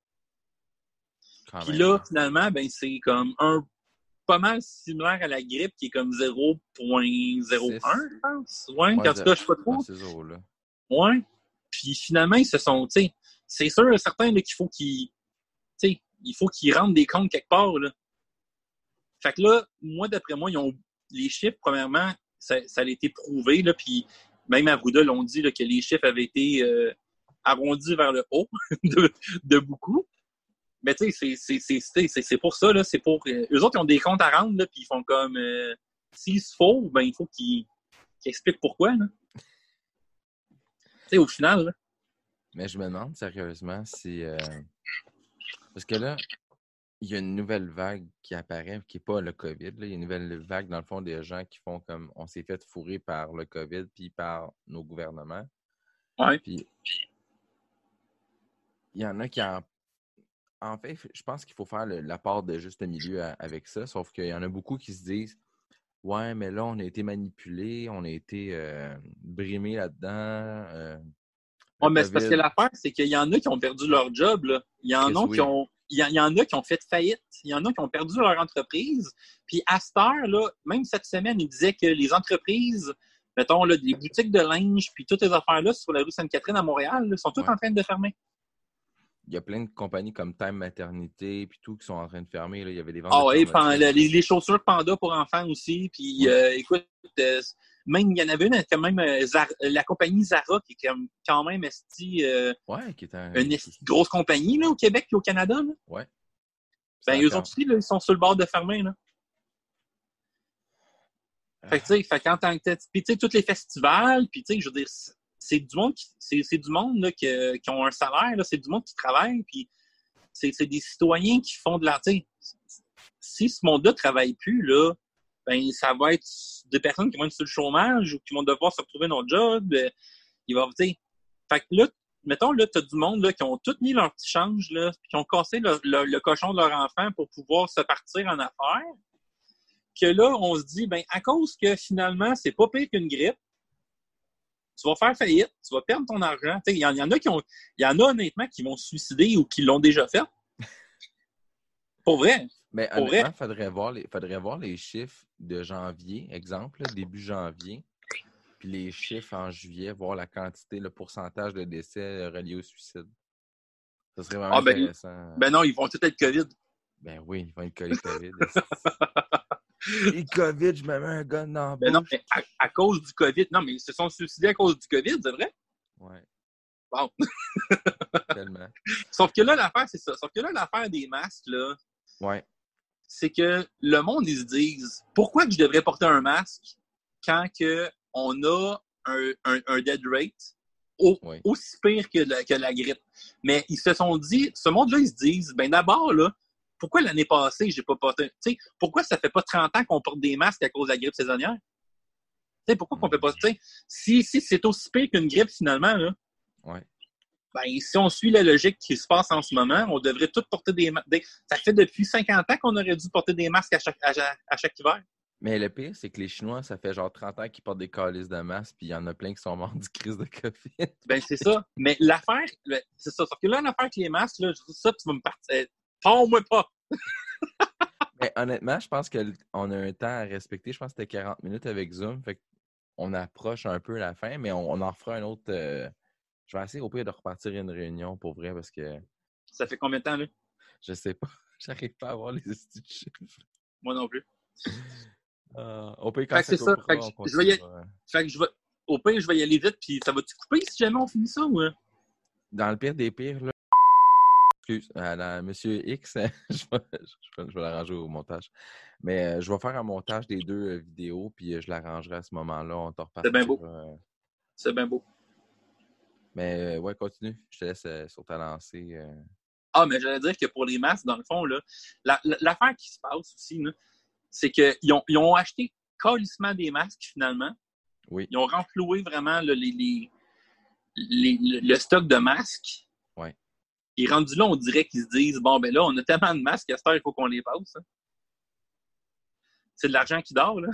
Puis là, finalement, ben, c'est comme un pas mal similaire à la grippe qui est comme 0.01, je pense. Ouais, en tout cas, je sais pas trop. Ouais. Puis finalement, ils se sont, tu sais, c'est sûr, certain qu'il faut qu'ils, tu sais, il faut qu'ils rendent des comptes quelque part, là. Fait que là, moi, d'après moi, ils ont, les chiffres, premièrement, ça, ça a été prouvé, là, puis même à Arruda l'ont dit, là, que les chiffres avaient été euh, arrondis vers le haut de, de beaucoup. Mais tu sais, c'est- pour ça, là, c'est pour... euh, eux autres, ils ont des comptes à rendre, là, puis ils font comme... euh, S'il se faut, ben, il faut qu'ils qu'ils expliquent pourquoi, là. Tu sais, au final, là. Mais je me demande sérieusement si. euh, Parce que là, il y a une nouvelle vague qui apparaît, qui n'est pas le COVID. là. Il y a une nouvelle vague, dans le fond, des gens qui font comme on s'est fait fourrer par le COVID puis par nos gouvernements. Ouais. Puis il y en a qui en. En fait, je pense qu'il faut faire la part de juste milieu à- avec ça, sauf qu'il y en a beaucoup qui se disent Ouais, mais là, on a été manipulés, on a été euh, brimés là-dedans. euh, Ouais, mais c'est parce que l'affaire, c'est qu'il y en a qui ont perdu leur job, là. Il y en a oui. qui ont. Il y, en- il y en a qui ont fait faillite. Il y en a qui ont perdu leur entreprise. Puis à cette heure, là, même cette semaine, ils disaient que les entreprises, mettons, là, les boutiques de linge, puis toutes les affaires-là sur la rue Sainte-Catherine à Montréal, là, sont toutes Ouais. en train de fermer. Il y a plein de compagnies comme Time Maternité puis tout qui sont en train de fermer. Là. Il y avait des ventes. Ah oui, les, les chaussures Panda pour enfants aussi. Puis euh, écoute, euh, même il y en avait une quand même euh, Zara- la compagnie Zara qui est quand même esti, Ouais, qui est un. une esti grosse compagnie là, au Québec et au Canada. Là. Ouais. Ben, eux autres aussi, là, ils sont sur le bord de fermer. Là. Fait que, tu sais, fait qu'en tant que puis tu sais, tous les festivals, puis tu sais, je veux dire, c'est- du monde qui, c'est, du monde là, qui ont un salaire, c'est du monde qui travaille, puis c'est, des citoyens qui font de l'art. tu sais, Si ce monde-là travaille plus, là, ben ça va être des personnes qui vont être sur le chômage ou qui vont devoir se retrouver dans le job. euh, il va, tu fait que là, mettons, là, t'as du monde là, qui ont tout mis leur petit change, là, puis qui ont cassé le, le- le cochon de leur enfant pour pouvoir se partir en affaires. Que là, on se dit, ben, à cause que finalement, c'est pas pire qu'une grippe, tu vas faire faillite, tu vas perdre ton argent. Il y, en il y en a qui ont. Il y en a honnêtement qui vont se suicider ou qui l'ont déjà fait. Pour vrai. Mais Pour vrai. honnêtement, il faudrait voir, les, faudrait voir les chiffres de janvier, exemple, là, début janvier, puis les chiffres en juillet, voir la quantité, le pourcentage de décès reliés au suicide. Ça serait vraiment Ah, ben, intéressant. Ben non, ils vont tout être COVID. Ben oui, ils vont être COVID. Et COVID, je me mets un gun dans la Ben non, bouche. mais à, à cause du COVID. Non, mais ils se sont suicidés à cause du COVID, c'est vrai? Ouais, Bon. tellement. Sauf que là, l'affaire, c'est ça. Sauf que là, l'affaire des masques, là, Ouais, c'est que le monde, ils se disent pourquoi que je devrais porter un masque quand que on a un, un, un dead rate au- Oui. aussi pire que la, que la grippe? Mais ils se sont dit, ce monde-là, ils se disent, ben d'abord, là, pourquoi l'année passée, j'ai pas porté. Tu sais, pourquoi ça fait pas 30 ans qu'on porte des masques à cause de la grippe saisonnière? Tu sais, pourquoi qu'on fait pas. Si, si c'est aussi pire qu'une grippe, finalement, là, ouais. ben, si on suit la logique qui se passe en ce moment, on devrait tous porter des masques. Ça fait depuis 50 ans qu'on aurait dû porter des masques à chaque, à, chaque- à chaque hiver. Mais le pire, c'est que les Chinois, ça fait genre 30 ans qu'ils portent des calices de masse, puis il y en a plein qui sont morts du crise de COVID. Ben, c'est ça. Mais l'affaire, c'est ça. Sauf que là, l'affaire avec les masques, là, ça, tu vas me partir. Pends-moi pas. Mais honnêtement, je pense qu'on a un temps à respecter. Je pense que c'était 40 minutes avec Zoom. Fait qu'on approche un peu la fin, mais on, on en fera un autre. euh, Je vais essayer au pire de repartir une réunion pour vrai parce que Ça fait combien de temps, là? je sais pas. J'arrive pas à voir les de chiffres. Moi non plus. Euh, au pire, quand Fait c'est ça. Fait que on je- je vais y-. Fait que je vais. Au pire, je vais y aller vite, puis ça va-tu couper si jamais on finit ça ou. euh? Dans le pire des pires, là. Excuse, à la Monsieur X, je vais, je vais- je vais l'arranger au montage. Mais euh, je vais faire un montage des deux euh, vidéos, puis euh, je l'arrangerai à ce moment-là. On te C'est bien beau. C'est bien beau. Mais ouais, continue. Je te laisse sur ta lancée. Ah, mais j'allais dire que pour les masques, dans le fond, là, la- la- l'affaire qui se passe aussi, c'est qu'ils ont, ils ont acheté calissement des masques, finalement. Oui. Ils ont renfloué vraiment là, les, les- les- le, le stock de masques. Et rendu là, on dirait qu'ils se disent Bon, ben là, on a tellement de masques à cette heure, il faut qu'on les passe. hein. C'est de l'argent qui dort, là.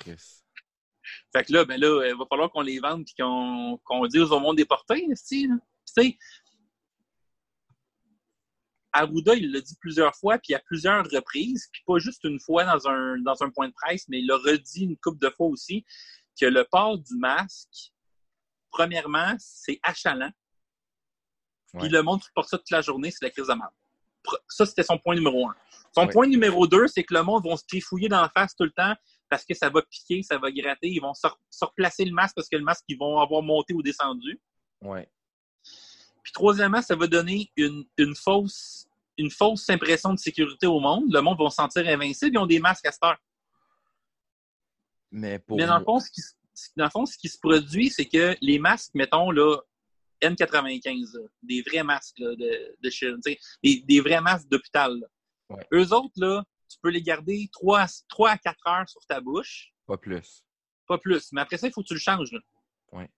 Chris. Fait que là, ben là, il va falloir qu'on les vende et qu'on qu'on dise au monde des portées, tu sais. Arruda, il l'a dit plusieurs fois, puis à plusieurs reprises, puis pas juste une fois dans un, dans un point de presse, mais il l'a redit une couple de fois aussi, que le port du masque, premièrement, c'est achalant. Puis le monde qui porte ça toute la journée, c'est la crise de merde. Ça, c'était son point numéro un. Son point numéro deux, c'est que le monde va se trifouiller dans la face tout le temps parce que ça va piquer, ça va gratter. Ils vont se, re- se replacer le masque parce que le masque, ils vont avoir monté ou descendu. Ouais. Puis troisièmement, ça va donner une, une fausse une fausse impression de sécurité au monde. Le monde va se sentir invincible. Ils ont des masques à cette heure. Mais pour Mais dans le fond, ce qui, se- dans le fond, ce qui se produit, c'est que les masques, mettons, là, N95, là, des vrais masques là, de, de des, des vrais masques d'hôpital. Ouais. Eux autres, là, tu peux les garder 3 à, 3 à 4 heures sur ta bouche, pas plus. pas plus. Mais après ça, il faut que tu le changes. Là. Ouais.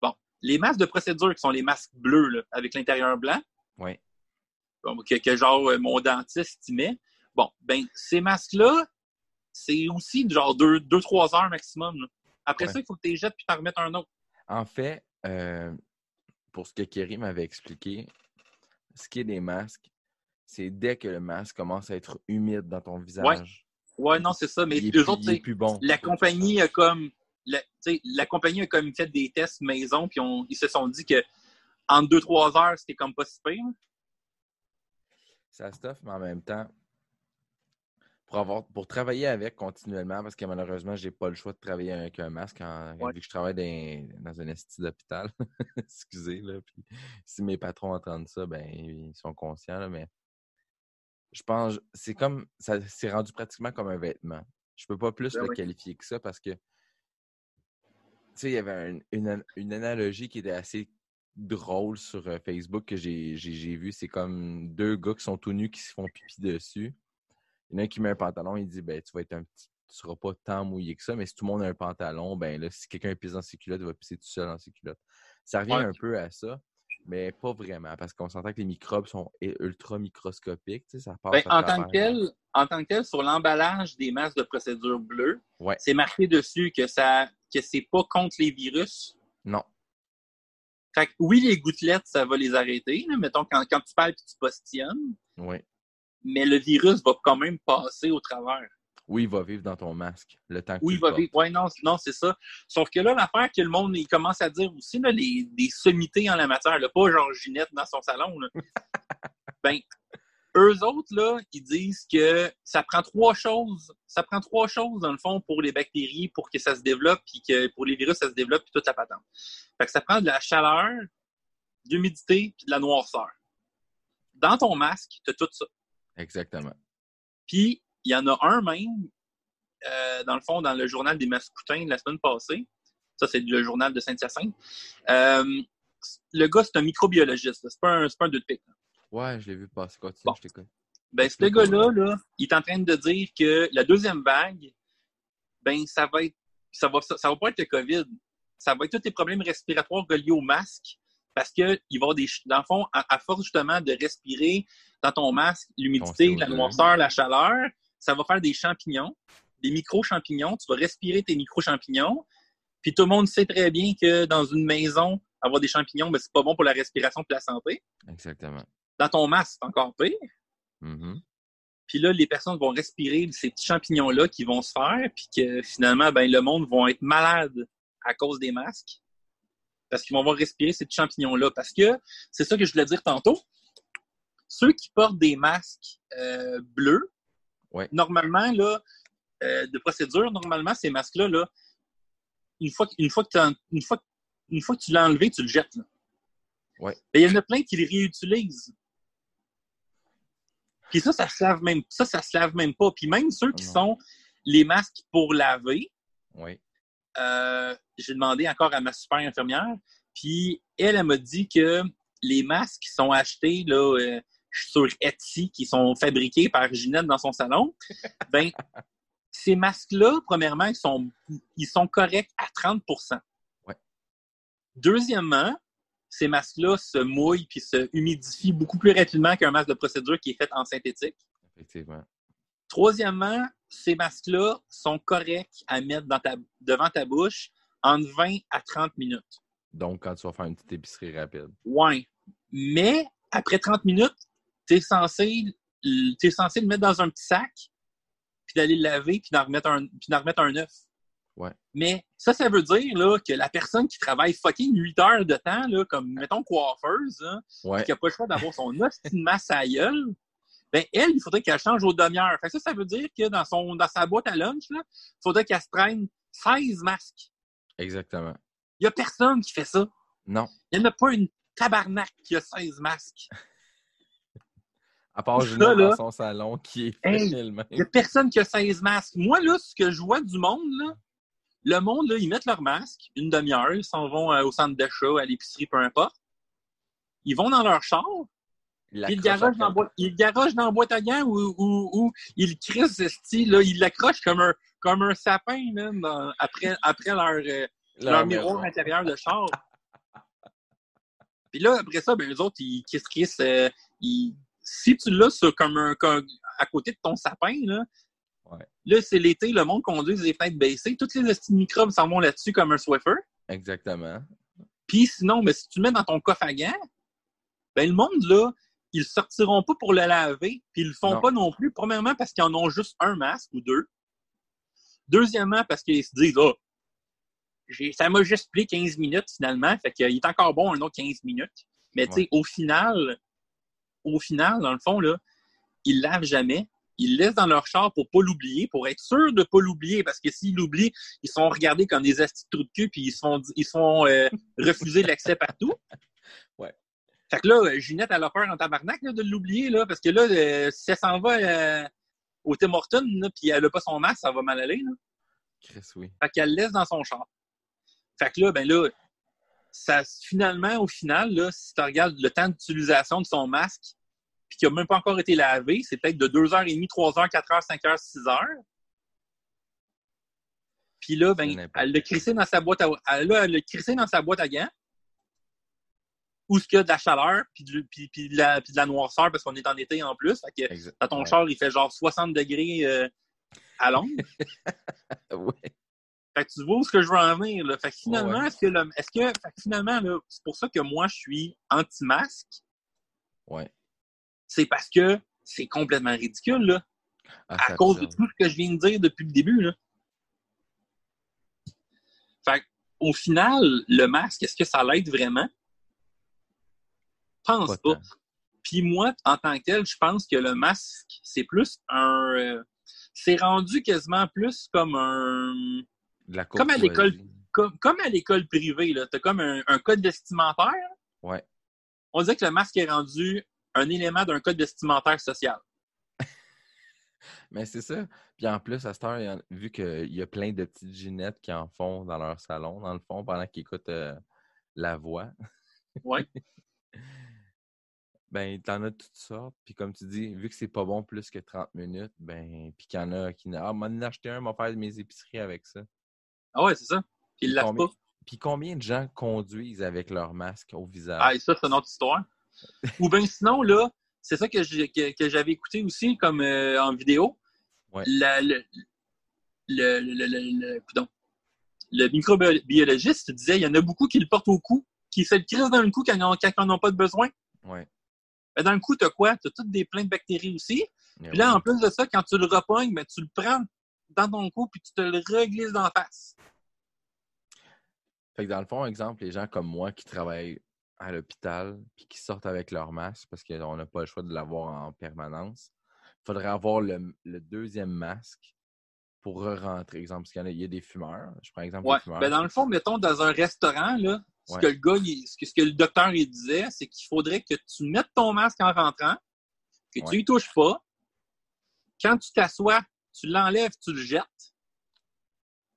Bon. Les masques de procédure, qui sont les masques bleus, là, avec l'intérieur blanc, bon, que, que genre euh, mon dentiste y met. Bon, ben, ces masques-là, c'est aussi genre 2-3 heures maximum. là. Après Ouais. ça, il faut que tu les jettes puis t'en remettes un autre. En fait, euh, pour ce que Kerry m'avait expliqué, ce qui est des masques, c'est dès que le masque commence à être humide dans ton visage. Ouais, non, c'est ça. Mais il est, eux plus, autres, bon. la compagnie a comme. La, tu sais, la compagnie a comme fait des tests maison, puis on- ils se sont dit que en 2-3 heures, c'était comme pas si pire. Ça stuff, mais en même temps, pour, avoir, pour travailler avec continuellement, parce que malheureusement, j'ai pas le choix de travailler avec un masque en, Ouais. vu que je travaille dans, dans un institut d'hôpital. Excusez, là. Puis, si mes patrons entendent ça, ben ils sont conscients, là, mais je pense c'est comme ça c'est rendu pratiquement comme un vêtement. Je peux pas plus Ben le oui. qualifier que ça parce que tu sais, il y avait un- une, une analogie qui était assez drôle sur euh, Facebook que j'ai vu. C'est comme deux gars qui sont tout nus qui se font pipi dessus. Il y en a un qui met un pantalon, il dit ben tu vas être un petit. Tu seras pas tant mouillé que ça, mais si tout le monde a un pantalon, ben là, si quelqu'un pisse dans ses culottes, il va pisser tout seul dans ses culottes. Ça revient Ouais. un peu à ça, mais pas vraiment, parce qu'on s'entend que les microbes sont ultra microscopiques, tu sais, ça passe Ben, à en, tant que tel, en tant que tel, sur l'emballage des masques de procédure bleue, Ouais. c'est marqué dessus que ça que c'est pas contre les virus. Non, Fait que oui, les gouttelettes, ça va les arrêter. là. Mettons, quand, quand tu parles et tu postillonnes, oui. Mais le virus va quand même passer au travers. Oui, il va vivre dans ton masque le temps que Oui, tu il va vivre. Ouais, non, non c'est ça. Sauf que là, l'affaire que le monde il commence à dire aussi, là, les, des sommités en la matière, là, pas genre Ginette dans son salon. Là. ben, eux autres, là, ils disent que ça prend trois choses. Ça prend trois choses, dans le fond, pour les bactéries, pour que ça se développe, puis que pour les virus, ça se développe, puis toute la patente. Fait que ça prend de la chaleur, de l'humidité, puis de la noirceur. Dans ton masque, tu as tout ça. Exactement. Puis, il y en a un même, euh, dans le fond, dans le journal des Mascoutins de la semaine passée. Ça, c'est le journal de Saint-Hyacinthe. Euh, le gars, c'est un microbiologiste. C'est pas un, pas un deux de pique. là. Ouais, je l'ai vu passer. Continue, Bon. je t'écoute. Ben, ce gars-là, là, il est en train de dire que la deuxième vague, ben, ça va être, ça va, ça va pas être le COVID. Ça va être tous les problèmes respiratoires reliés au masque. Parce que il va y avoir des, dans le fond, à, à force justement de respirer dans ton masque l'humidité, CO2. la noirceur, la chaleur, ça va faire des champignons, des micro-champignons. Tu vas respirer tes micro-champignons. Puis tout le monde sait très bien que dans une maison, avoir des champignons, ben, c'est pas bon pour la respiration et la santé. Exactement. Dans ton masque, c'est encore pire. Mhm. Puis là, les personnes vont respirer ces petits champignons-là qui vont se faire, puis que finalement, ben, le monde va être malade à cause des masques. Parce qu'ils vont avoir respirer ces petits champignons-là. Parce que, c'est ça que je voulais dire tantôt, ceux qui portent des masques euh, bleus, Ouais. normalement, là, euh, de procédure, normalement, ces masques-là, là, une fois, que- une fois que t'en- une fois, que- une fois que tu l'as enlevé, tu le jettes. là. Ouais. Il y en a plein qui les réutilisent. Puis ça, ça se lave même, ça, ça se lave même pas. Puis même ceux qui Non. sont les masques pour laver, Oui. euh, j'ai demandé encore à ma super infirmière, puis elle, elle m'a dit que les masques qui sont achetés là, euh, sur Etsy, qui sont fabriqués par Ginette dans son salon, ben ces masques-là, premièrement, ils sont, ils sont corrects à 30% Ouais. Deuxièmement, ces masques-là se mouillent puis se humidifient beaucoup plus rapidement qu'un masque de procédure qui est fait en synthétique. Effectivement. Troisièmement, ces masques-là sont corrects à mettre dans ta, devant ta bouche entre 20 à 30 minutes. Donc, quand tu vas faire une petite épicerie rapide. Ouais. Mais après 30 minutes, tu es censé, t'es censé le mettre dans un petit sac, puis d'aller le laver, puis d'en remettre un, puis d'en remettre un neuf. Ouais. Mais ça, ça veut dire là, que la personne qui travaille fucking 8 heures de temps, là, comme, mettons, coiffeuse, hein, Ouais. qui n'a pas le choix d'avoir son de masse à gueule, ben elle, il faudrait qu'elle change aux demi-heures. Ça, ça veut dire que dans, son, dans sa boîte à lunch, il faudrait qu'elle se prenne 16 masques. Exactement. Il n'y a personne qui fait ça. Non. Il n'y en a pas une tabarnak qui a 16 masques. À part là. dans son salon qui est Hey. Il n'y a personne qui a 16 masques. Moi, là, ce que je vois du monde, là, le monde, là, ils mettent leur masque une demi-heure, ils s'en vont euh, au centre d'achat, à l'épicerie, peu importe. Ils vont dans leur char, puis ils le garagent dans, boîte- ils garagent dans la boîte à gants ou, ou, ou ils crissent, esti, là, ils l'accrochent comme un, comme un sapin dans- après, après leur, euh, leur, Leur miroir maison. intérieur de char. Puis là, après ça, ben, eux autres, ils kiss kiss. euh, ils- si tu l'as sur- comme un, comme à côté de ton sapin, là, Ouais. là, c'est l'été, le monde conduit les fenêtres baissées. Toutes les microbes s'en vont là-dessus comme un Swiffer. Exactement. Puis sinon, ben, si tu le mets dans ton coffre à gants, ben, le monde, là, ils sortiront pas pour le laver, puis ils le font Non. pas non plus. Premièrement, parce qu'ils en ont juste un masque ou deux. Deuxièmement, parce qu'ils se disent, oh, j'ai- ça m'a juste pris 15 minutes finalement, fait qu'il est encore bon un autre 15 minutes. Mais tu sais, au final, au final, dans le fond, là, ils lavent jamais. Ils le laissent dans leur char pour pas l'oublier, pour être sûr de pas l'oublier, parce que s'ils l'oublient, ils sont regardés comme des astis de trous de cul, puis ils sont, ils sont euh, refusés l'accès partout. Ouais. Fait que là, Ginette, elle a peur en tabarnak là, de l'oublier, là, parce que là, euh, si elle s'en va euh, au Tim Hortons, là, puis elle a pas son masque, ça va mal aller. Là. Chris, oui. Fait qu'elle le laisse dans son char. Fait que là, ben là, ça, finalement, au final, là, si tu regardes le temps d'utilisation de son masque, puis qui n'a même pas encore été lavé, c'est peut-être de 2h30, 3h, 4h, 5h, 6h. Puis là, ben, elle l'a crissé dans sa boîte à elle l'a- elle l'a crissé dans sa boîte à gants. Où ce qu'il y a de la chaleur, puis, du- puis, puis de, la, puis de la noirceur, parce qu'on est en été en plus. Fait que dans ton Ouais. char, il fait genre 60 degrés euh, à l'ombre. Ouais. Fait que tu vois où ce que je veux en venir. Là. Fait que finalement, Ouais, est-ce que, le- est-ce que fait que finalement, là, c'est pour ça que moi, je suis anti-masque. Ouais. C'est parce que c'est complètement ridicule, là, Ah, à cause de tout ce que je viens de dire depuis le début. Là. Fait que, au final, le masque, est-ce que ça l'aide vraiment? Pense Pas. Puis moi, en tant que tel, je pense que le masque, c'est plus un. euh, c'est rendu quasiment plus comme un. La Comme à l'école. courtoisie. Comme, comme à l'école privée, là, t'as comme un, un code vestimentaire. Ouais. On dirait que le masque est rendu un élément d'un code vestimentaire social. Mais c'est ça. Puis en plus, à cette heure, vu qu'il y a plein de petites ginettes qui en font dans leur salon, dans le fond, pendant qu'ils écoutent euh, la voix, Ouais. ben, t'en as toutes sortes. Puis comme tu dis, vu que c'est pas bon plus que 30 minutes, ben, puis qu'il y en a qui... Ah, m'en acheté un, m'a faire mes épiceries avec ça. Ah ouais, c'est ça. Puis ils combien, pas. puis combien de gens conduisent avec leur masque au visage? Ah, et ça, c'est une autre histoire. Ou bien sinon, là, c'est ça que j'ai- que, que j'avais écouté aussi comme euh, en vidéo. Ouais. La- le, le, le, le, le- coudonc. le microbiologiste disait il y en a beaucoup qui le portent au cou, qui se le dans le cou quand ils n'en- quand ils n'en ont pas de besoin. Ouais. Dans le cou, tu as quoi? Tu as toutes des plein de bactéries aussi. Puis là, en plus de ça, quand tu le repognes, ben, tu le prends dans ton cou puis tu te le reglisses dans la face. Fait que dans le fond, exemple, les gens comme moi qui travaillent à l'hôpital puis qui sortent avec leur masque parce qu'on n'a pas le choix de l'avoir en permanence, il faudrait avoir le, le deuxième masque pour re-rentrer. Exemple, parce qu'il y, a, il y a des fumeurs. Je prends exemple Ouais. des fumeurs. Ben, dans le fond, mettons, dans un restaurant, là, ce Ouais. que le gars, il- ce, que, ce que le docteur il disait, c'est qu'il faudrait que tu mettes ton masque en rentrant, que Ouais. tu y touches pas. Quand tu t'assois, tu l'enlèves, tu le jettes.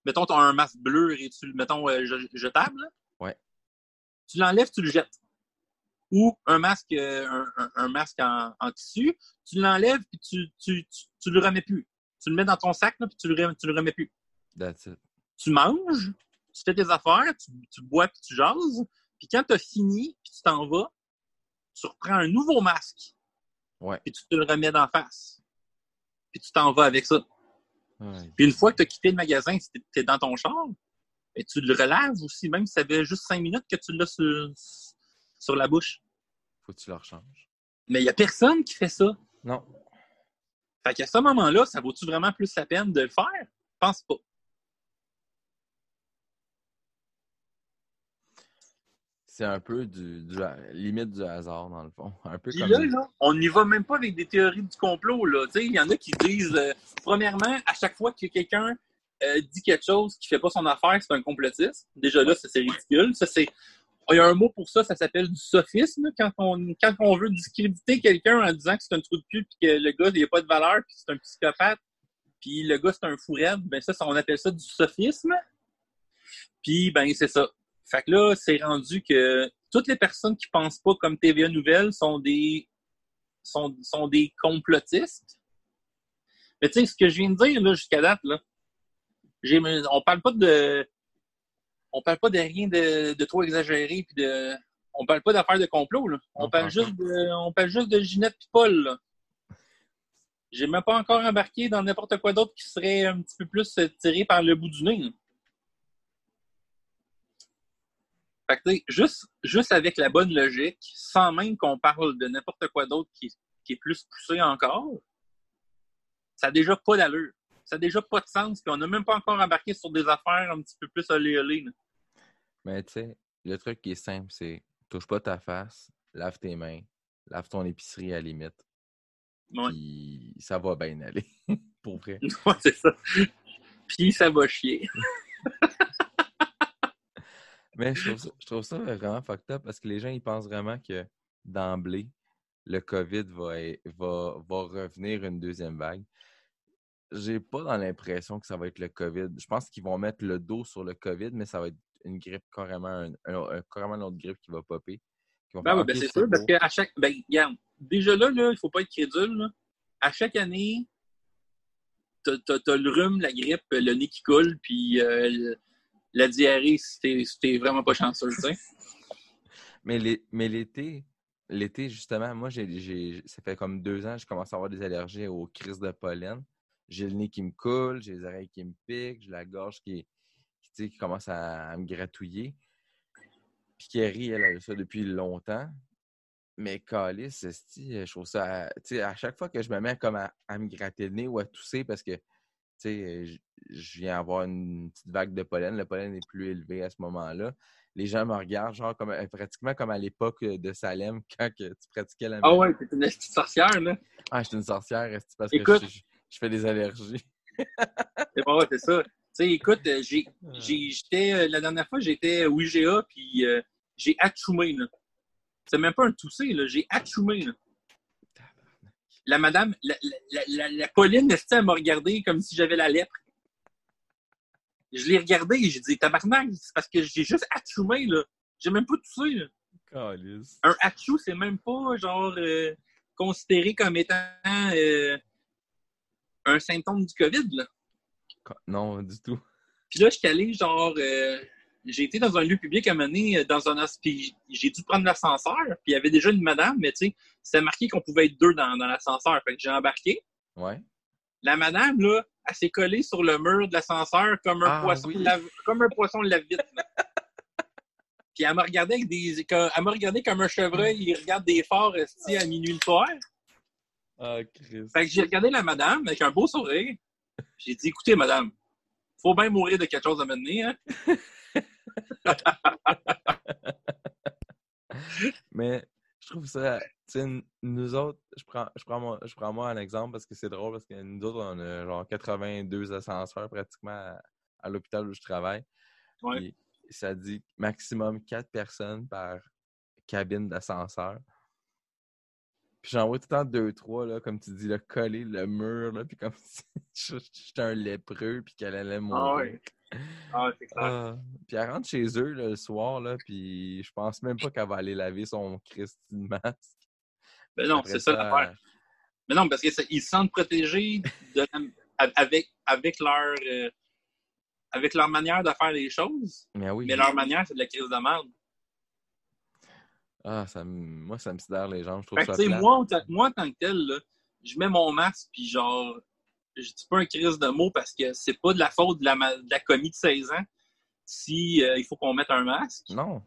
Mettons, tu as un masque bleu et tu le mettons euh, je- jetable. Ouais. Tu l'enlèves, tu le jettes. Ou un masque, euh, un, un- un masque en, en tissu, tu l'enlèves puis tu, tu, tu, tu le remets plus. Tu le mets dans ton sac là, puis tu le, tu le remets plus That's it. tu manges, tu fais tes affaires, tu, tu bois puis tu jases, puis quand tu as fini, puis tu t'en vas, tu reprends un nouveau masque, Ouais. puis tu te le remets d'en face. Puis tu t'en vas avec ça. Ouais. Puis une fois que tu as quitté le magasin, tu es dans ton char, et tu le relaves aussi, même si ça fait juste cinq minutes que tu l'as sur, sur la bouche. Faut que tu le rechanges. Mais il n'y a personne qui fait ça. Non. Fait qu'à ce moment-là, ça vaut-tu vraiment plus la peine de le faire? Je pense pas. C'est un peu du, du limite du hasard, dans le fond. Un peu Puis comme. là, là, on n'y va même pas avec des théories du complot. Il y en a qui disent, euh, premièrement, à chaque fois que quelqu'un euh, dit quelque chose qui fait pas son affaire, c'est un complotiste. Déjà là, ça c'est ridicule. Ça, c'est... Il y a un mot pour ça, ça s'appelle du sophisme. Quand on, quand on veut discréditer quelqu'un en disant que c'est un trou de cul, puis que le gars, il n'a pas de valeur, puis c'est un psychopathe, puis le gars, c'est un fou raide, ben ça, ça, on appelle ça du sophisme. Puis, ben, c'est ça. Fait que là, c'est rendu que toutes les personnes qui pensent pas comme TVA Nouvelle sont des sont, sont des complotistes. Mais tu sais, ce que je viens de dire là jusqu'à date, là, j'ai, on parle pas de on parle pas de rien de, de trop exagéré puis de on parle pas d'affaires de complot là. On parle juste de on parle juste de Ginette et Paul. Là. J'ai même pas encore embarqué dans n'importe quoi d'autre qui serait un petit peu plus tiré par le bout du nez. là. Fait que, tu sais, juste, juste avec la bonne logique, sans même qu'on parle de n'importe quoi d'autre qui, qui est plus poussé encore, ça n'a déjà pas d'allure. Ça n'a déjà pas de sens, puis on n'a même pas encore embarqué sur des affaires un petit peu plus olé olé. là. Mais tu sais, le truc qui est simple, c'est touche pas ta face, lave tes mains, lave ton épicerie à la limite. Ouais. Puis ça va bien aller. pour vrai. Ouais, c'est ça. Puis ça va chier. Mais je trouve, ça, je trouve ça vraiment fucked up parce que les gens, ils pensent vraiment que d'emblée, le COVID va, va, va revenir une deuxième vague. J'ai pas dans l'impression que ça va être le COVID. Je pense qu'ils vont mettre le dos sur le COVID, mais ça va être une grippe carrément, un, un- un- carrément une autre grippe qui va popper. Qui Ben ben c'est sûr, parce qu'à chaque. Ben, regarde, déjà là, là, il faut pas être crédule. Là. À chaque année, t'as, t'as- t'as le rhume, la grippe, le nez qui coule, puis euh, la diarrhée, si t'es, vraiment pas chanceux, tu sais. Mais l'é- mais l'été, l'été, justement, moi, j'ai, j'ai- ça fait comme deux ans que je commence à avoir des allergies aux crises de pollen. J'ai le nez qui me coule, j'ai les oreilles qui me piquent, j'ai la gorge qui, commence à, à me gratouiller. Puis Kerry, elle a ça depuis longtemps. Mais Calis, je trouve ça. Sais, à chaque fois que je me mets comme à, à me gratter le nez ou à tousser parce que, je, je viens avoir une petite vague de pollen, le pollen est plus élevé à ce moment-là. Les gens me regardent, genre, comme, euh, pratiquement comme à l'époque de Salem, quand que tu pratiquais la Ah ouais, t'es une petite sorcière, là. Ah, je suis une sorcière, parce Écoute. que je, je- je fais des allergies. C'est bon, ouais, c'est ça. Tu sais, écoute, euh, j'ai, Ah. j'ai, j'étais, euh, la dernière fois, j'étais au IGA, puis euh, j'ai atchoumé, là. C'est même pas un toussé, là. J'ai atchoumé, là. La madame, la, la, la, la, Pauline, elle m'a regardé comme si j'avais la lèpre. Je l'ai regardé et j'ai dit, tabarnak, c'est parce que j'ai juste atchoumé, là. J'ai même pas toussé, là. Calice. Un atchou, c'est même pas, genre, euh, considéré comme étant euh, un symptôme du COVID, là. Non, du tout. Puis là, je suis allé, genre, euh, j'ai été dans un lieu public à donné, euh, dans un puis j'ai dû prendre l'ascenseur, puis il y avait déjà une madame, mais tu sais, c'était marqué qu'on pouvait être deux dans, dans l'ascenseur. Fait que j'ai embarqué. Ouais. La madame, là, elle s'est collée sur le mur de l'ascenseur comme un Ah, poisson oui. lave, comme un poisson lave vite. là. puis elle m'a regardé avec des. comme- Elle m'a regardé comme un chevreuil, il regarde des phares à minuit le soir. Ah. Fait que j'ai regardé la madame avec un beau sourire. J'ai dit, écoutez, madame, faut bien mourir de quelque chose à mener, hein. Mais je trouve ça, tu sais, n- nous autres, je prends, je, prends moi, je prends moi un exemple parce que c'est drôle parce que nous autres, on a genre 82 ascenseurs pratiquement à, à l'hôpital où je travaille. Ouais. Ça dit maximum 4 personnes par cabine d'ascenseur. Puis j'en vois tout le temps deux, trois, là, comme tu dis, là, coller le mur, là, puis comme si j'étais un lépreux, puis qu'elle allait mourir. Ah ouais. Ah, c'est clair. Ah. Puis elle rentre chez eux là, le soir, là, puis je pense même pas qu'elle va aller laver son Christ de masque. Mais non, c'est ça l'affaire. Mais non, parce qu'ils se sentent protégés de la- avec, avec, leur, euh, avec leur manière de faire les choses, Mais oui. mais leur manière, c'est de la crise de merde. Ah, ça moi, ça me sidère les jambes. Je trouve Fait ça moi, en tant- moi, en tant que tel, là, je mets mon masque, puis genre, je dis pas un crise de mots parce que c'est pas de la faute de la, de la commis de 16 ans si euh, il faut qu'on mette un masque. Non.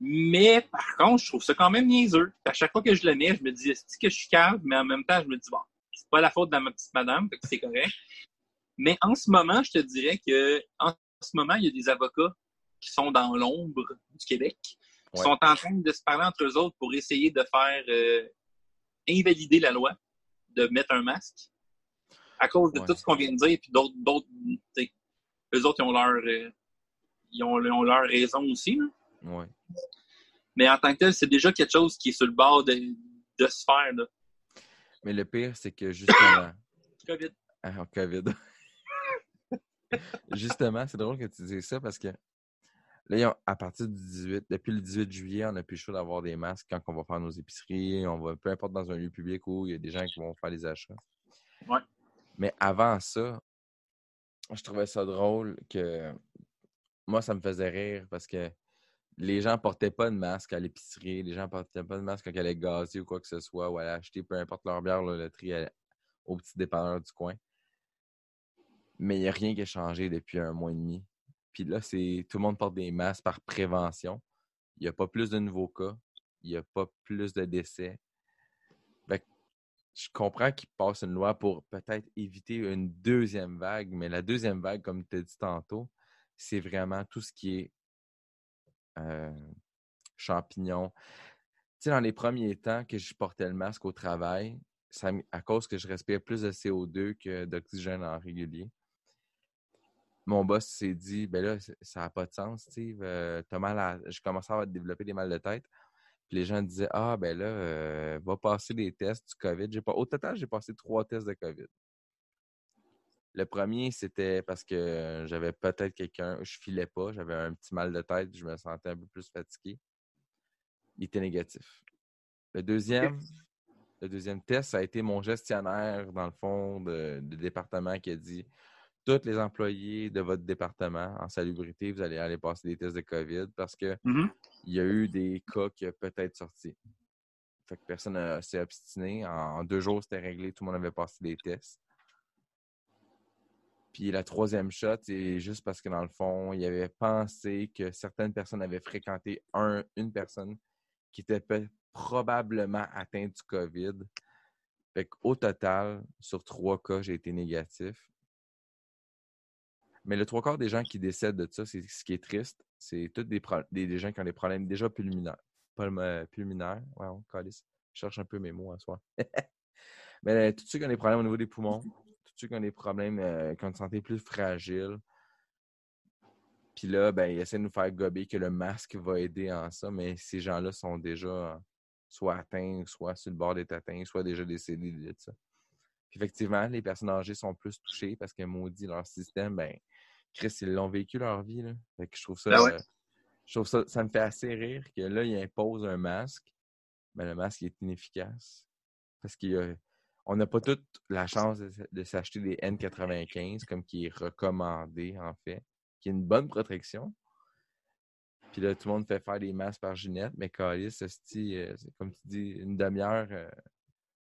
Mais par contre, je trouve ça quand même niaiseux. À chaque fois que je le mets, je me dis, est-ce que je suis calme? Mais en même temps, je me dis, bon, c'est pas la faute de ma petite madame, fait que c'est correct. Mais en ce moment, je te dirais que en ce moment, il y a des avocats qui sont dans l'ombre du Québec, qui sont en train de se parler entre eux autres pour essayer de faire euh, invalider la loi, de mettre un masque, à cause de Ouais. tout ce qu'on vient de dire, puis d'autres, d'autres, eux autres, ils ont leur, euh, ils ont, ils ont leur raison aussi. là. Ouais. Mais en tant que tel, c'est déjà quelque chose qui est sur le bord de, de se faire. Là. Mais le pire, c'est que justement. COVID. Ah, COVID. Justement, c'est drôle que tu dises ça parce que là, à partir du 18, depuis le 18 juillet, on n'a plus le choix d'avoir des masques quand on va faire nos épiceries, on va, peu importe dans un lieu public où il y a des gens qui vont faire les achats. Ouais. Mais avant ça, je trouvais ça drôle que moi, ça me faisait rire parce que les gens portaient pas de masque à l'épicerie, les gens portaient pas de masque quand ils allaient gazer ou quoi que ce soit, ou allaient acheter peu importe leur bière, leur loterie à- au petit dépanneur du coin. Mais il n'y a rien qui a changé depuis un mois et demi. Puis là, c'est tout le monde porte des masques par prévention. Il n'y a pas plus de nouveaux cas. Il n'y a pas plus de décès. Je comprends qu'ils passent une loi pour peut-être éviter une deuxième vague, mais la deuxième vague, comme tu as dit tantôt, c'est vraiment tout ce qui est euh, champignons. sais, dans les premiers temps que je portais le masque au travail, ça, à cause que je respirais plus de CO2 que d'oxygène en régulier, mon boss s'est dit, ben là, ça n'a pas de sens, Steve. Euh, mal à... Je commençais à développer des mal de tête. Puis les gens disaient, ah, ben là, euh, va passer des tests du COVID. Pas... Au total, j'ai passé trois tests de COVID. Le premier, c'était parce que j'avais peut-être quelqu'un, je filais pas, j'avais un petit mal de tête, je me sentais un peu plus fatigué. Il était négatif. Le deuxième, le deuxième test, ça a été mon gestionnaire, dans le fond, de, département qui a dit tous les employés de votre département en salubrité, vous allez aller passer des tests de COVID parce que mm-hmm. il y a eu des cas qui ont peut-être sorti. Fait que personne s'est obstiné. En, deux jours, c'était réglé, tout le monde avait passé des tests. Puis la troisième shot, c'est juste parce que dans le fond, il avait pensé que certaines personnes avaient fréquenté une personne qui était probablement atteinte du COVID. Fait qu'au total, sur trois cas, j'ai été négatif. Mais le trois quarts des gens qui décèdent de ça, c'est ce qui est triste. C'est tous des, des, gens qui ont des problèmes déjà pulmonaires. pulmonaires. Ouais, on Je cherche un peu mes mots à soi. Mais tous ceux qui ont des problèmes au niveau des poumons, tous ceux qui ont des problèmes, euh, qui ont une santé plus fragile, puis là, ben, ils essaient de nous faire gober que le masque va aider en ça, mais ces gens-là sont déjà soit atteints, soit sur le bord d'être atteints, soit déjà décédés de ça. effectivement, les personnes âgées sont plus touchées parce que maudit leur système, ben, Chris, ils l'ont vécu leur vie. Là. Fait je trouve ça. Ben euh, je trouve ça, ça me fait assez rire que là, ils imposent un masque, mais le masque est inefficace. Parce qu'on n'a pas toute la chance de s'acheter des N95, comme qui est recommandé, en fait qui a une bonne protection. Puis là, tout le monde fait faire des masques par Ginette, mais Calis, euh, c'est comme tu dis, une demi-heure, euh,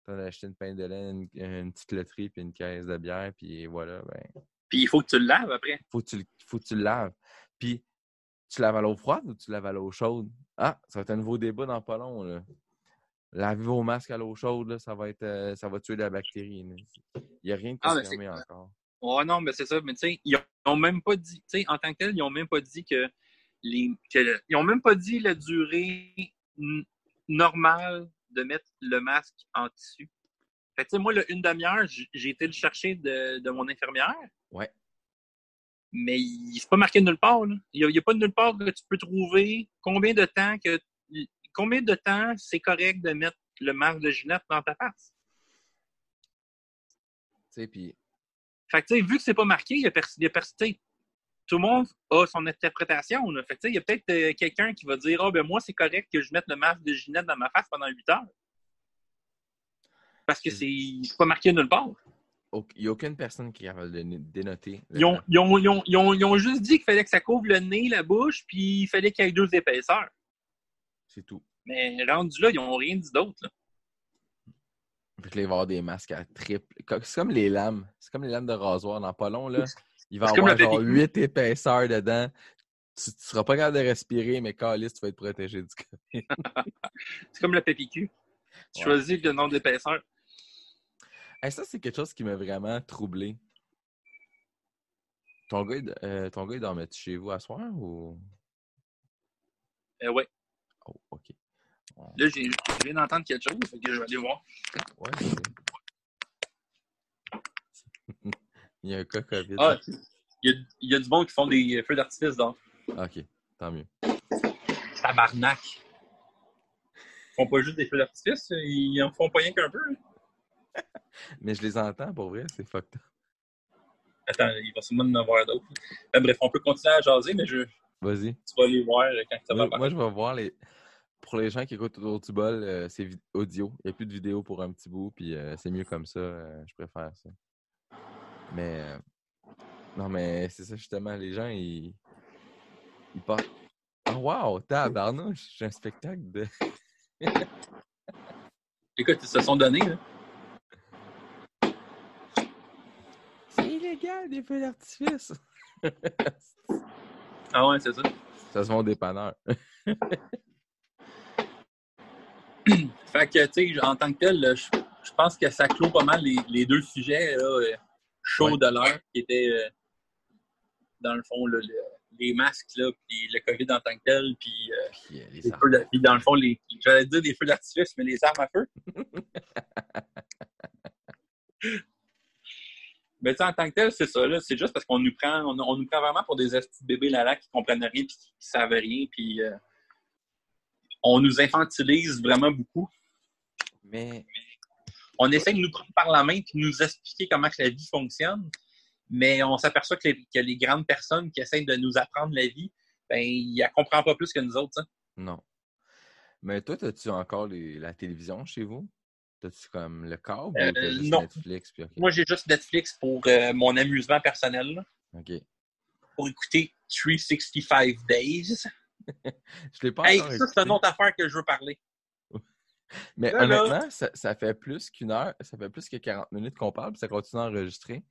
tu as acheté une pain de lait, une, petite loterie, puis une caisse de bière, puis voilà. Ben, puis il faut que tu le laves après. Faut que tu, faut que tu le laves. Puis tu laves à l'eau froide ou tu laves à l'eau chaude? Ah, ça va être un nouveau débat dans pas long. Là. Lavez vos masques à l'eau chaude, ça, va être, euh, ça va tuer la bactérie. Il n'y a rien de ah, confirmé encore. Oh non, mais c'est ça. Mais tu sais, ils n'ont même pas dit, tu sais, en tant que tel, ils n'ont même pas dit que les. ils n'ont même pas dit la durée normale de mettre le masque en tissu. Fait que, tu sais, moi, là, une demi-heure, j'ai été le chercher de, mon infirmière. Ouais. Mais c'est pas marqué nulle part. Il n'y a, pas de nulle part que tu peux trouver combien de temps que combien de temps c'est correct de mettre le masque de Ginette dans ta face. Tu sais, puis fait que, vu que c'est pas marqué, il y a, tout le monde a son interprétation. Fait que, il y a peut-être euh, quelqu'un qui va dire Ah, ben moi, c'est correct que je mette le masque de Ginette dans ma face pendant 8 heures. Parce que c'est pas marqué nulle part. Il n'y a aucune personne qui a dénoté. Ils ont, ils, ont, ils, ont, ils ont, juste dit qu'il fallait que ça couvre le nez, la bouche, puis il fallait qu'il y ait deux épaisseurs. C'est tout. Mais rendu là, ils n'ont rien dit d'autre. Fait que là, il va y avoir des masques à triple. C'est comme les lames. C'est comme les lames de rasoir. Dans pas long, là, il va y avoir genre 8 épaisseurs dedans. Tu ne seras pas capable de respirer, mais Calis, tu vas être protégé du COVID. c'est comme le PPQ. Tu choisis le nombre d'épaisseurs. Ça, c'est quelque chose qui m'a vraiment troublé. Ton gars, euh, ton gars il dormait-tu chez vous à soir ou? Euh, oui. Oh, OK. Là, je viens d'entendre quelque chose, fait que je vais aller voir. Ouais. il y a un cas COVID. Ah, il y, a, du monde qui font des feux d'artifice donc. OK, tant mieux. Tabarnak. Ils font pas juste des feux d'artifice, ils en font pas rien qu'un peu. Mais je les entends, pour vrai, c'est fucked up. Attends, il va sûrement en avoir d'autres. Ben, bref, on peut continuer à jaser, mais je. Vas-y. Tu vas les voir quand ça va Moi, je vais voir les pour les gens qui écoutent autour du bol, euh, c'est audio. Il n'y a plus de vidéo pour un petit bout, puis euh, c'est mieux comme ça. Euh, je préfère ça. Mais non, mais c'est ça justement. Les gens, ils, ils partent. Oh, wow, tabarnouche, j'ai un spectacle de. Écoute, ils se sont donnés, là. Des feux d'artifice. ah ouais, c'est ça. Ça se vend au dépanneur. fait que, tu sais, en tant que tel, je, pense que ça clôt pas mal les, deux sujets là, euh, chauds de l'heure qui étaient, euh, dans le fond, le, les masques, là, puis le COVID en tant que tel, puis, euh, Puis, euh, les les armes. feux de- puis dans le fond, les, j'allais dire des feux d'artifice, mais les armes à feu. mais en tant que tel, c'est ça. C'est juste parce qu'on nous prend, on, on nous prend vraiment pour des petits bébés là qui comprennent rien, puis qui, qui savent rien, puis euh, on nous infantilise vraiment beaucoup. Mais on essaie de nous prendre par la main et de nous expliquer comment que la vie fonctionne, mais on s'aperçoit que les, que les grandes personnes qui essaient de nous apprendre la vie, ben, ils ne comprennent pas plus que nous autres. hein. non. Mais toi, as-tu encore les- la télévision chez vous? As-tu comme le câble Euh, ou t'as juste non. Netflix? Puis. Moi, j'ai juste Netflix pour euh, mon amusement personnel, OK. pour écouter 365 Days. Je l'ai pas Hey, encore ça, c'est une autre affaire que je veux parler. Mais Là, là- honnêtement, ça, ça fait plus qu'une heure, ça fait plus que 40 minutes qu'on parle, puis ça continue à enregistrer.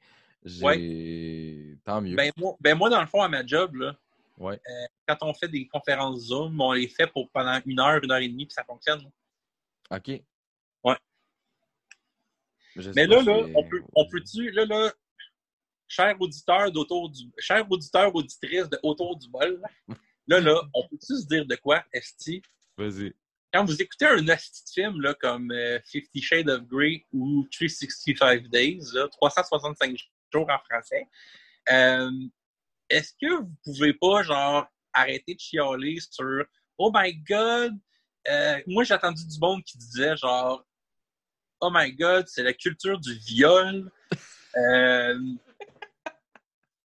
J'ai... Tant mieux. Ben moi, ben, moi, dans le fond, à ma job, là, Ouais. quand on fait des conférences Zoom, on les fait pour pendant une heure, une heure et demie, puis ça fonctionne. OK. Ouais. Je Mais là, là, on peut, on peut-tu, là, là, cher auditeur d'autour du, cher auditeur, auditrice de autour du bol, là, là, on peut-tu se dire de quoi, Esti? Vas-y. Quand vous écoutez un esti de film, là, comme euh, Fifty Shades of Grey ou 365 Days, là, 365 jours en français, euh, est-ce que vous pouvez pas, genre, arrêter de chialer sur Oh my God! euh, moi, j'ai entendu du monde qui disait, genre, Oh my God, c'est la culture du viol. Euh,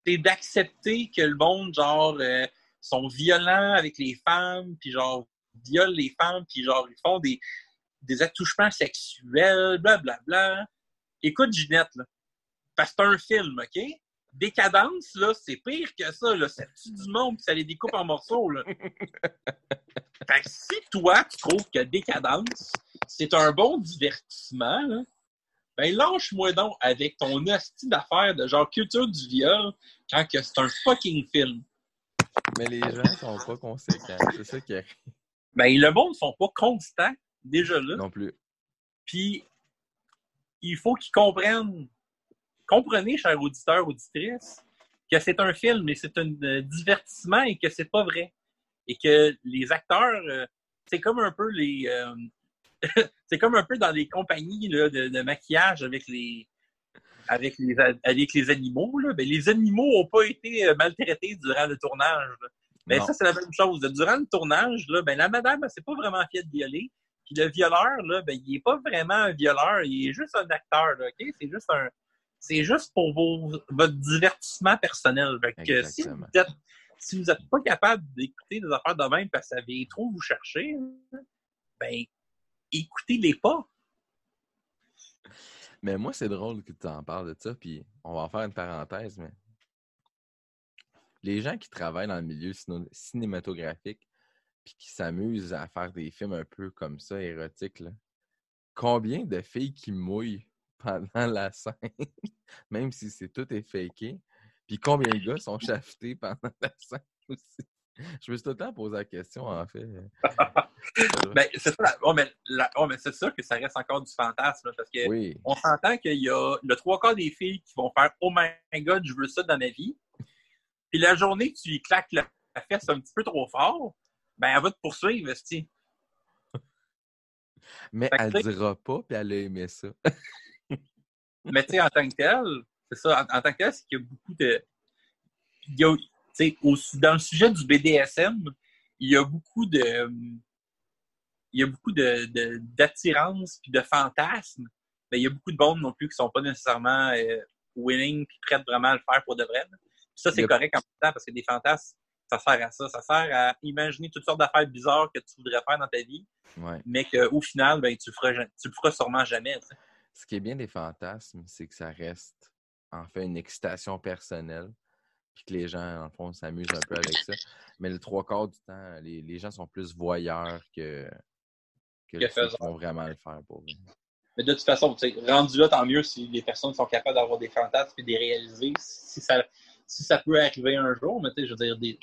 c'est d'accepter que le monde, genre, euh, sont violents avec les femmes, puis genre, violent les femmes, puis genre, ils font des, des attouchements sexuels, blablabla. Bla, bla. Écoute, Ginette, là, parce que c'est un film, OK? Décadence, là, c'est pire que ça, là. Ça tue du monde, puis ça les découpe en morceaux, là. fait que si toi, tu trouves que Décadence, c'est un bon divertissement, là, ben lâche-moi donc avec ton hostie d'affaires de genre culture du viol quand que c'est un fucking film. Mais les gens sont pas conséquents. C'est ça qui arrive. Ben le monde ne sont pas constants, déjà là. Non plus. Puis, il faut qu'ils comprennent. Comprenez, chers auditeurs, auditrices, que c'est un film, mais c'est un euh, divertissement et que c'est pas vrai. Et que les acteurs, euh, c'est comme un peu les. euh, c'est comme un peu dans les compagnies là, de, de maquillage avec les. Avec les, avec les animaux, là. Ben, les animaux n'ont pas été euh, maltraités durant le tournage. là. Ben, ça, c'est la même chose. Durant le tournage, là, ben, la madame, elle s'est pas vraiment fait violer. Puis le violeur, là, ben, il est pas vraiment un violeur, il est juste un acteur, là, OK? C'est juste un. C'est juste pour vos, votre divertissement personnel. Fait que si vous Exactement. êtes si vous n'êtes pas capable d'écouter des affaires de même parce que ça vient trop vous chercher, ben écoutez-les pas. Mais moi, c'est drôle que tu en parles de ça, puis on va en faire une parenthèse, mais les gens qui travaillent dans le milieu cinématographique puis qui s'amusent à faire des films un peu comme ça, érotiques, là, combien de filles qui mouillent pendant la scène, même si c'est tout est faké, puis combien de gars sont shaftés pendant la scène aussi? Je me suis tout le temps posé la question, en fait. Ben, c'est ça. Ouais, mais, la- ouais, mais c'est sûr que ça reste encore du fantasme, là, parce que oui, on s'entend qu'il y a le trois quarts des filles qui vont faire Oh my god, je veux ça dans ma vie. Puis la journée que tu lui claques la la fesse un petit peu trop fort, ben elle va te poursuivre, esti. mais elle sais- dira pas, puis elle a aimé ça. Mais tu sais, en tant que tel, c'est ça, en, en tant que tel, c'est qu'il y a beaucoup de. Il y a, au- dans le sujet du BDSM, il y a beaucoup de. Il y a beaucoup de, puis de fantasmes. Mais il y a beaucoup de bondes non plus qui sont pas nécessairement euh, willing puis prêtes vraiment à le faire pour de vrai. Puis ça, c'est correct en même temps parce que des fantasmes, ça sert à ça. Ça sert à imaginer toutes sortes d'affaires bizarres que tu voudrais faire dans ta vie, Ouais. mais qu'au final, ben, tu, feras, tu le feras sûrement jamais. Ce qui est bien des fantasmes, c'est que ça reste en fait une excitation personnelle, puis que les gens, en fond, s'amusent un peu avec ça. Mais le trois quarts du temps, les, les gens sont plus voyeurs que, que, Que vont vraiment le faire pour eux. Mais de toute façon, rendu là, tant mieux si les personnes sont capables d'avoir des fantasmes et de les réaliser. Si ça, si ça peut arriver un jour, mais tu sais, je veux dire, des,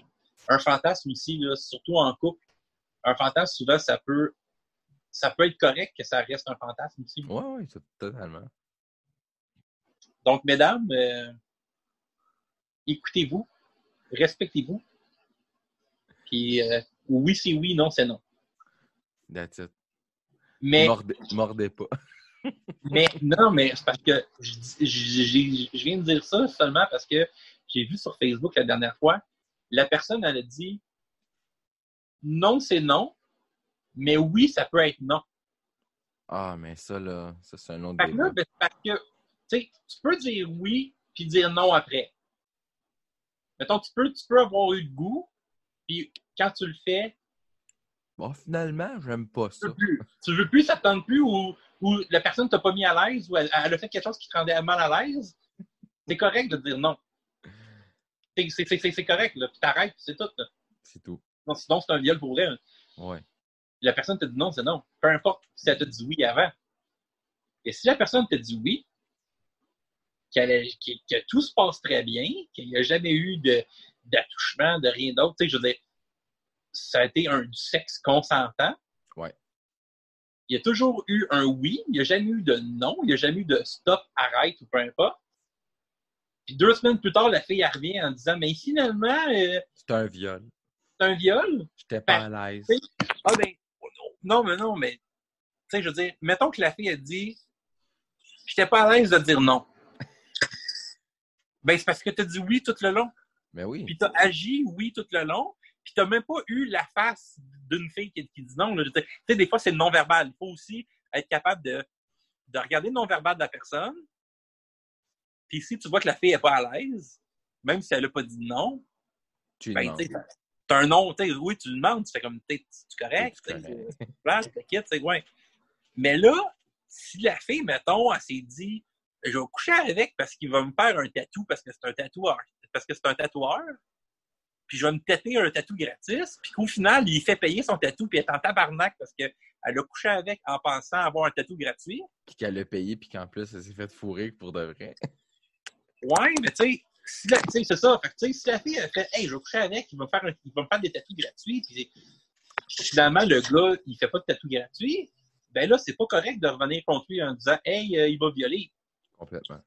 un fantasme aussi, là, surtout en couple, un fantasme, souvent, ça peut, ça peut être correct que ça reste un fantasme aussi. Ouais, c'est- totalement. Donc, mesdames, euh, écoutez-vous, respectez-vous, Puis euh, oui, c'est oui, non, c'est non. That's it. Mais, Mordez, mordez pas. mais non, mais c'est parce que je, viens de dire ça seulement parce que j'ai vu sur Facebook la dernière fois, la personne, elle a dit non, c'est non, mais oui, ça peut être non. Ah, mais ça, là, ça, c'est un autre débat. ben, parce que, tu peux dire oui puis dire non après. Mettons, tu peux, tu peux avoir eu le goût, puis quand tu le fais, Bon, finalement, j'aime pas tu ça. veux plus. Tu veux plus, ça te tente plus, ou, ou la personne t'a pas mis à l'aise, ou elle, elle a fait quelque chose qui te rendait mal à l'aise. C'est correct de dire non. C'est- correct, là. Puis t'arrêtes, c'est tout. là. C'est tout. Non, sinon, c'est un viol pour vrai. hein. Ouais. La personne te dit non, c'est non. Peu importe si elle te dit oui avant. Et si la personne te dit oui, a- que, que tout se passe très bien, qu'il n'y a jamais eu d'attouchement, de, rien d'autre, tu sais, je veux dire, ça a été un, du sexe consentant. Ouais. Il y a toujours eu un oui, il n'y a jamais eu de non, il n'y a jamais eu de stop, arrête ou peu importe. Puis deux semaines plus tard, la fille elle revient en disant Mais finalement, euh, C'est un viol. c'est un viol? J'étais pas à l'aise. Ah ben, non, non, mais non, mais, tu sais, je veux dire, mettons que la fille a dit, j'étais pas à l'aise de dire non. Ben, c'est parce que t'as dit oui tout le long. Mais oui. Puis t'as agi oui tout le long. Puis t'as même pas eu la face d'une fille qui, qui dit non. Tu sais, des fois, c'est le non-verbal. Il faut aussi être capable de, de regarder le non-verbal de la personne. Puis si tu vois que la fille est pas à l'aise, même si elle a pas dit non, Tu ben, tu t'as un nom, tu sais, oui, tu le demandes, tu fais comme, t'es tu correct, tu plate, t'inquiète, c'est ouais. Mais là, si la fille, mettons, elle s'est dit, je vais coucher avec parce qu'il va me faire un tatou parce que c'est un tatoueur, parce que c'est un tatoueur, puis je vais me têter un tatou gratis, puis qu'au final, il fait payer son tatou puis elle est en tabarnak parce qu'elle a couché avec en pensant avoir un tatou gratuit. Puis qu'elle a payé, puis qu'en plus, elle s'est fait fourrer pour de vrai. Ouais, mais tu sais, si la- tu sais, c'est ça. Fait que, tu sais, si la fille a fait Hey, je vais coucher avec, il va me faire, un- il va me faire des tatous gratuits, puis finalement, le gars, il fait pas de tatou gratuit, ben là, c'est pas correct de revenir contre lui en disant Hey, euh, il va violer. Complètement.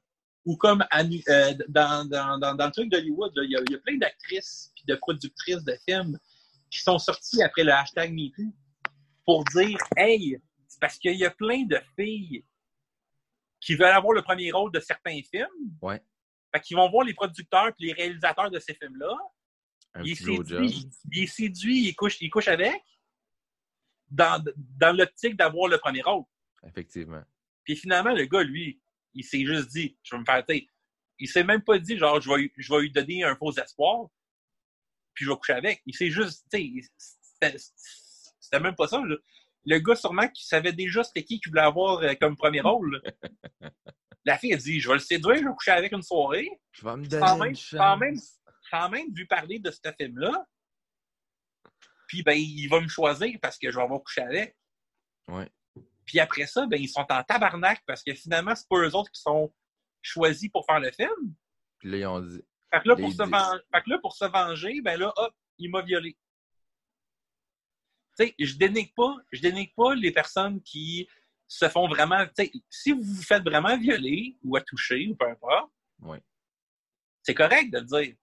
Ou comme euh, dans, dans, dans, dans le truc d'Hollywood, il y, a- il y a plein d'actrices puis de productrices de films qui sont sorties après le hashtag MeToo pour dire Hey, c'est parce qu'il y a plein de filles qui veulent avoir le premier rôle de certains films. Ouais. Fait qu'ils vont voir les producteurs et les réalisateurs de ces films-là. Un Il est petit blowjob. séduit, il est séduit, il couche, il couche avec dans, dans l'optique d'avoir le premier rôle. Effectivement. Puis finalement, le gars, lui, il s'est juste dit, je vais me faire taire. Il s'est même pas dit, genre, je vais, lui- je vais lui donner un faux espoir, puis je vais coucher avec. Il s'est juste, tu sais, c'était- même pas ça. là. Le gars, sûrement, qui savait déjà c'était qui qu'il voulait avoir euh, comme premier rôle. là. La fille a dit, je vais le séduire, je vais coucher avec une soirée. Je vais me donner même- une quand même- même, vu parler de ce film-là, puis ben, il va me choisir parce que je vais avoir couché avec. Ouais. Puis après ça, ben, ils sont en tabarnak parce que finalement, c'est pas eux autres qui sont choisis pour faire le film. Puis là, ils ont dit. Fait que là, pour, se, dix. ven- fait que là, pour se venger, ben là, hop, il m'a violé. Tu sais, je dénigre pas, je dénigre pas les personnes qui se font vraiment. Tu sais, si vous vous faites vraiment violer ou à toucher ou peu importe, c'est correct de le dire.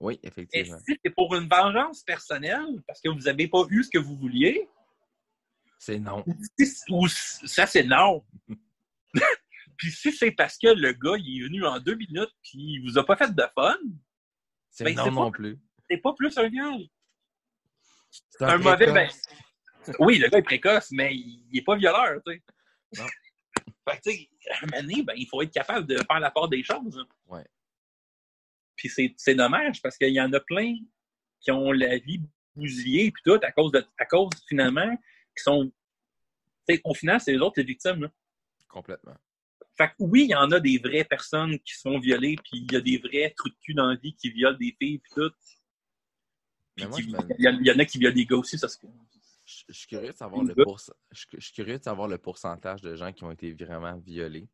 Oui, Et effectivement. si c'est pour une vengeance personnelle, parce que vous n'avez pas eu ce que vous vouliez, C'est non. ou ça c'est non. puis si c'est parce que le gars il est venu en deux minutes puis il vous a pas fait de fun, C'est Ben, non non pas- plus. c'est pas plus un viol. C'est un mauvais. Ben, oui, le gars est précoce, mais il, il est pas violeur, tu sais. Non. fait que, tu sais, à un moment donné, ben, il faut être capable de faire la part des choses. hein. Ouais. Puis c'est, c'est dommage parce qu'il y en a plein qui ont la vie bousillée puis tout à cause de, à cause finalement qui sont, au final c'est eux autres les victimes. là. Complètement. Fait que oui, il y en a des vraies personnes qui se font violer puis il y a des vrais trous de cul dans la vie qui violent des filles puis tout. Puis Mais moi, qui- je me- il y, en- il y en a qui violent des gars aussi, ça se Je je suis curieux de savoir le je je suis curieux de savoir le pourcentage de gens qui ont été vraiment violés,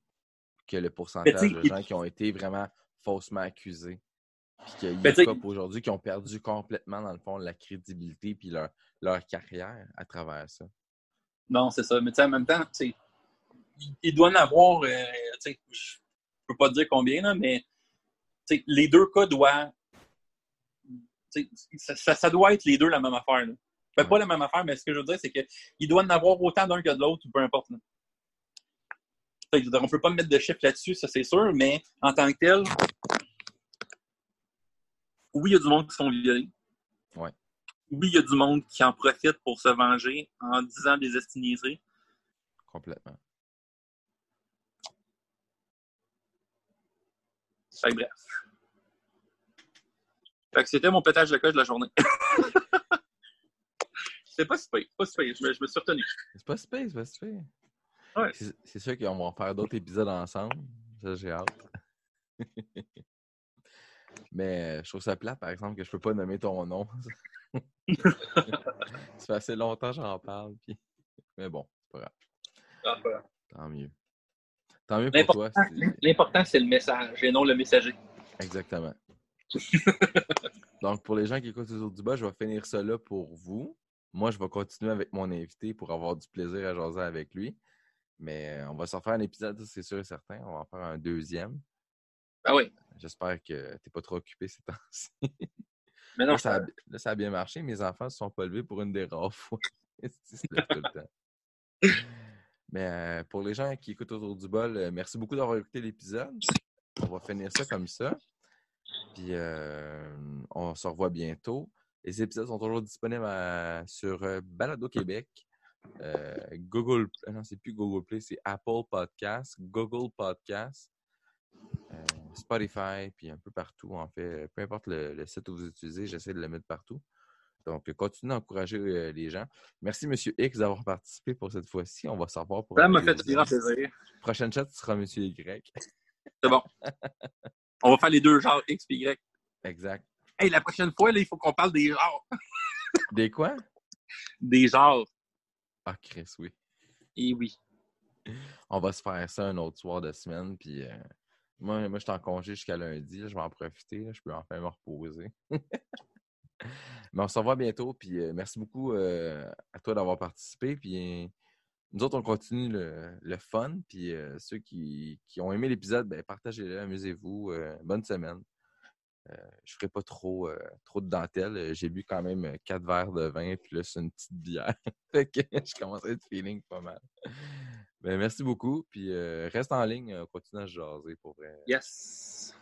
que le pourcentage de gens qui ont été vraiment faussement accusés. Puis qu'il y a sais- des aujourd'hui qui ont perdu complètement, dans le fond, la crédibilité puis leur, leur carrière à travers ça. Non, c'est ça. Mais tu sais, en même temps, tu sais, il- doit en avoir, euh, tu sais, je peux pas te dire combien, là, mais tu sais, les deux cas doivent ça, ça, ça, doit être les deux la même affaire. Là. Ben, Pas la même affaire, mais ce que je veux dire, c'est qu'il doit en avoir autant d'un que de l'autre, peu importe. Là. on ne peut pas mettre de chiffre là-dessus, ça c'est sûr, mais en tant que tel, oui, il y a du monde qui sont violés. Ouais. Oui, il y a du monde qui en profite pour se venger en disant des estiniseries. Complètement. Fait bref. Fait que c'était mon pétage de coche de la journée. c'est pas si pas si je, me, je me suis retenu. C'est pas si c'est pas si Ouais. C'est sûr qu'on va faire d'autres épisodes ensemble. Ça, j'ai hâte. Mais je trouve ça plat, par exemple, que je peux pas nommer ton nom. ça fait assez longtemps que j'en parle. Puis... Mais bon, c'est pas grave. Ah, grave. Tant mieux. Tant mieux pour toi. L'important, c'est le message et non le messager. Exactement. Donc, pour les gens qui écoutent les autres du bas, je vais finir ça là pour vous. Moi, je vais continuer avec mon invité pour avoir du plaisir à jaser avec lui. Mais on va s'en faire un épisode, c'est sûr et certain. On va en faire un deuxième. Ah oui. J'espère que tu n'es pas trop occupé ces temps-ci. Mais non, là, ça a, là, ça a, bien marché. Mes enfants ne se sont pas levés pour une des rares fois. tout le temps. Mais euh, pour les gens qui écoutent autour du bol, euh, merci beaucoup d'avoir écouté l'épisode. On va finir ça comme ça. Puis euh, on se revoit bientôt. Les épisodes sont toujours disponibles sur Balado Québec, Google, non, c'est plus Google Play, c'est Apple Podcast, Google Podcast, Spotify, puis un peu partout, en fait. Peu importe le, site où vous utilisez, j'essaie de le mettre partout. Donc, continuez d'encourager les gens. Merci, M. X, d'avoir participé pour cette fois-ci. On va savoir pour. Ça m'a fait grand plaisir. Prochaine chat, ce sera M. Y. C'est bon. On va faire les deux genres X et Y. Exact. Hey, la prochaine fois, là, il faut qu'on parle des genres. des quoi? Des genres. Ah, Chris, oui. Et oui. On va se faire ça un autre soir de semaine, puis euh, moi, moi je suis en congé jusqu'à lundi. je vais en profiter. je peux enfin me reposer. Mais on se revoit bientôt, puis euh, merci beaucoup euh, à toi d'avoir participé. Puis nous autres, on continue le, fun. Puis ceux qui, qui, ont aimé l'épisode, ben, partagez-le, amusez-vous. bonne semaine. Euh, je ferai pas trop, euh, trop de dentelle. Euh, j'ai bu quand même quatre verres de vin, puis là, c'est une petite bière. fait que je commence à être feeling pas mal. Ben, merci beaucoup, puis reste en ligne, on continue à jaser pour vrai. Yes!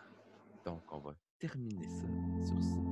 Donc, on va terminer ça sur ça.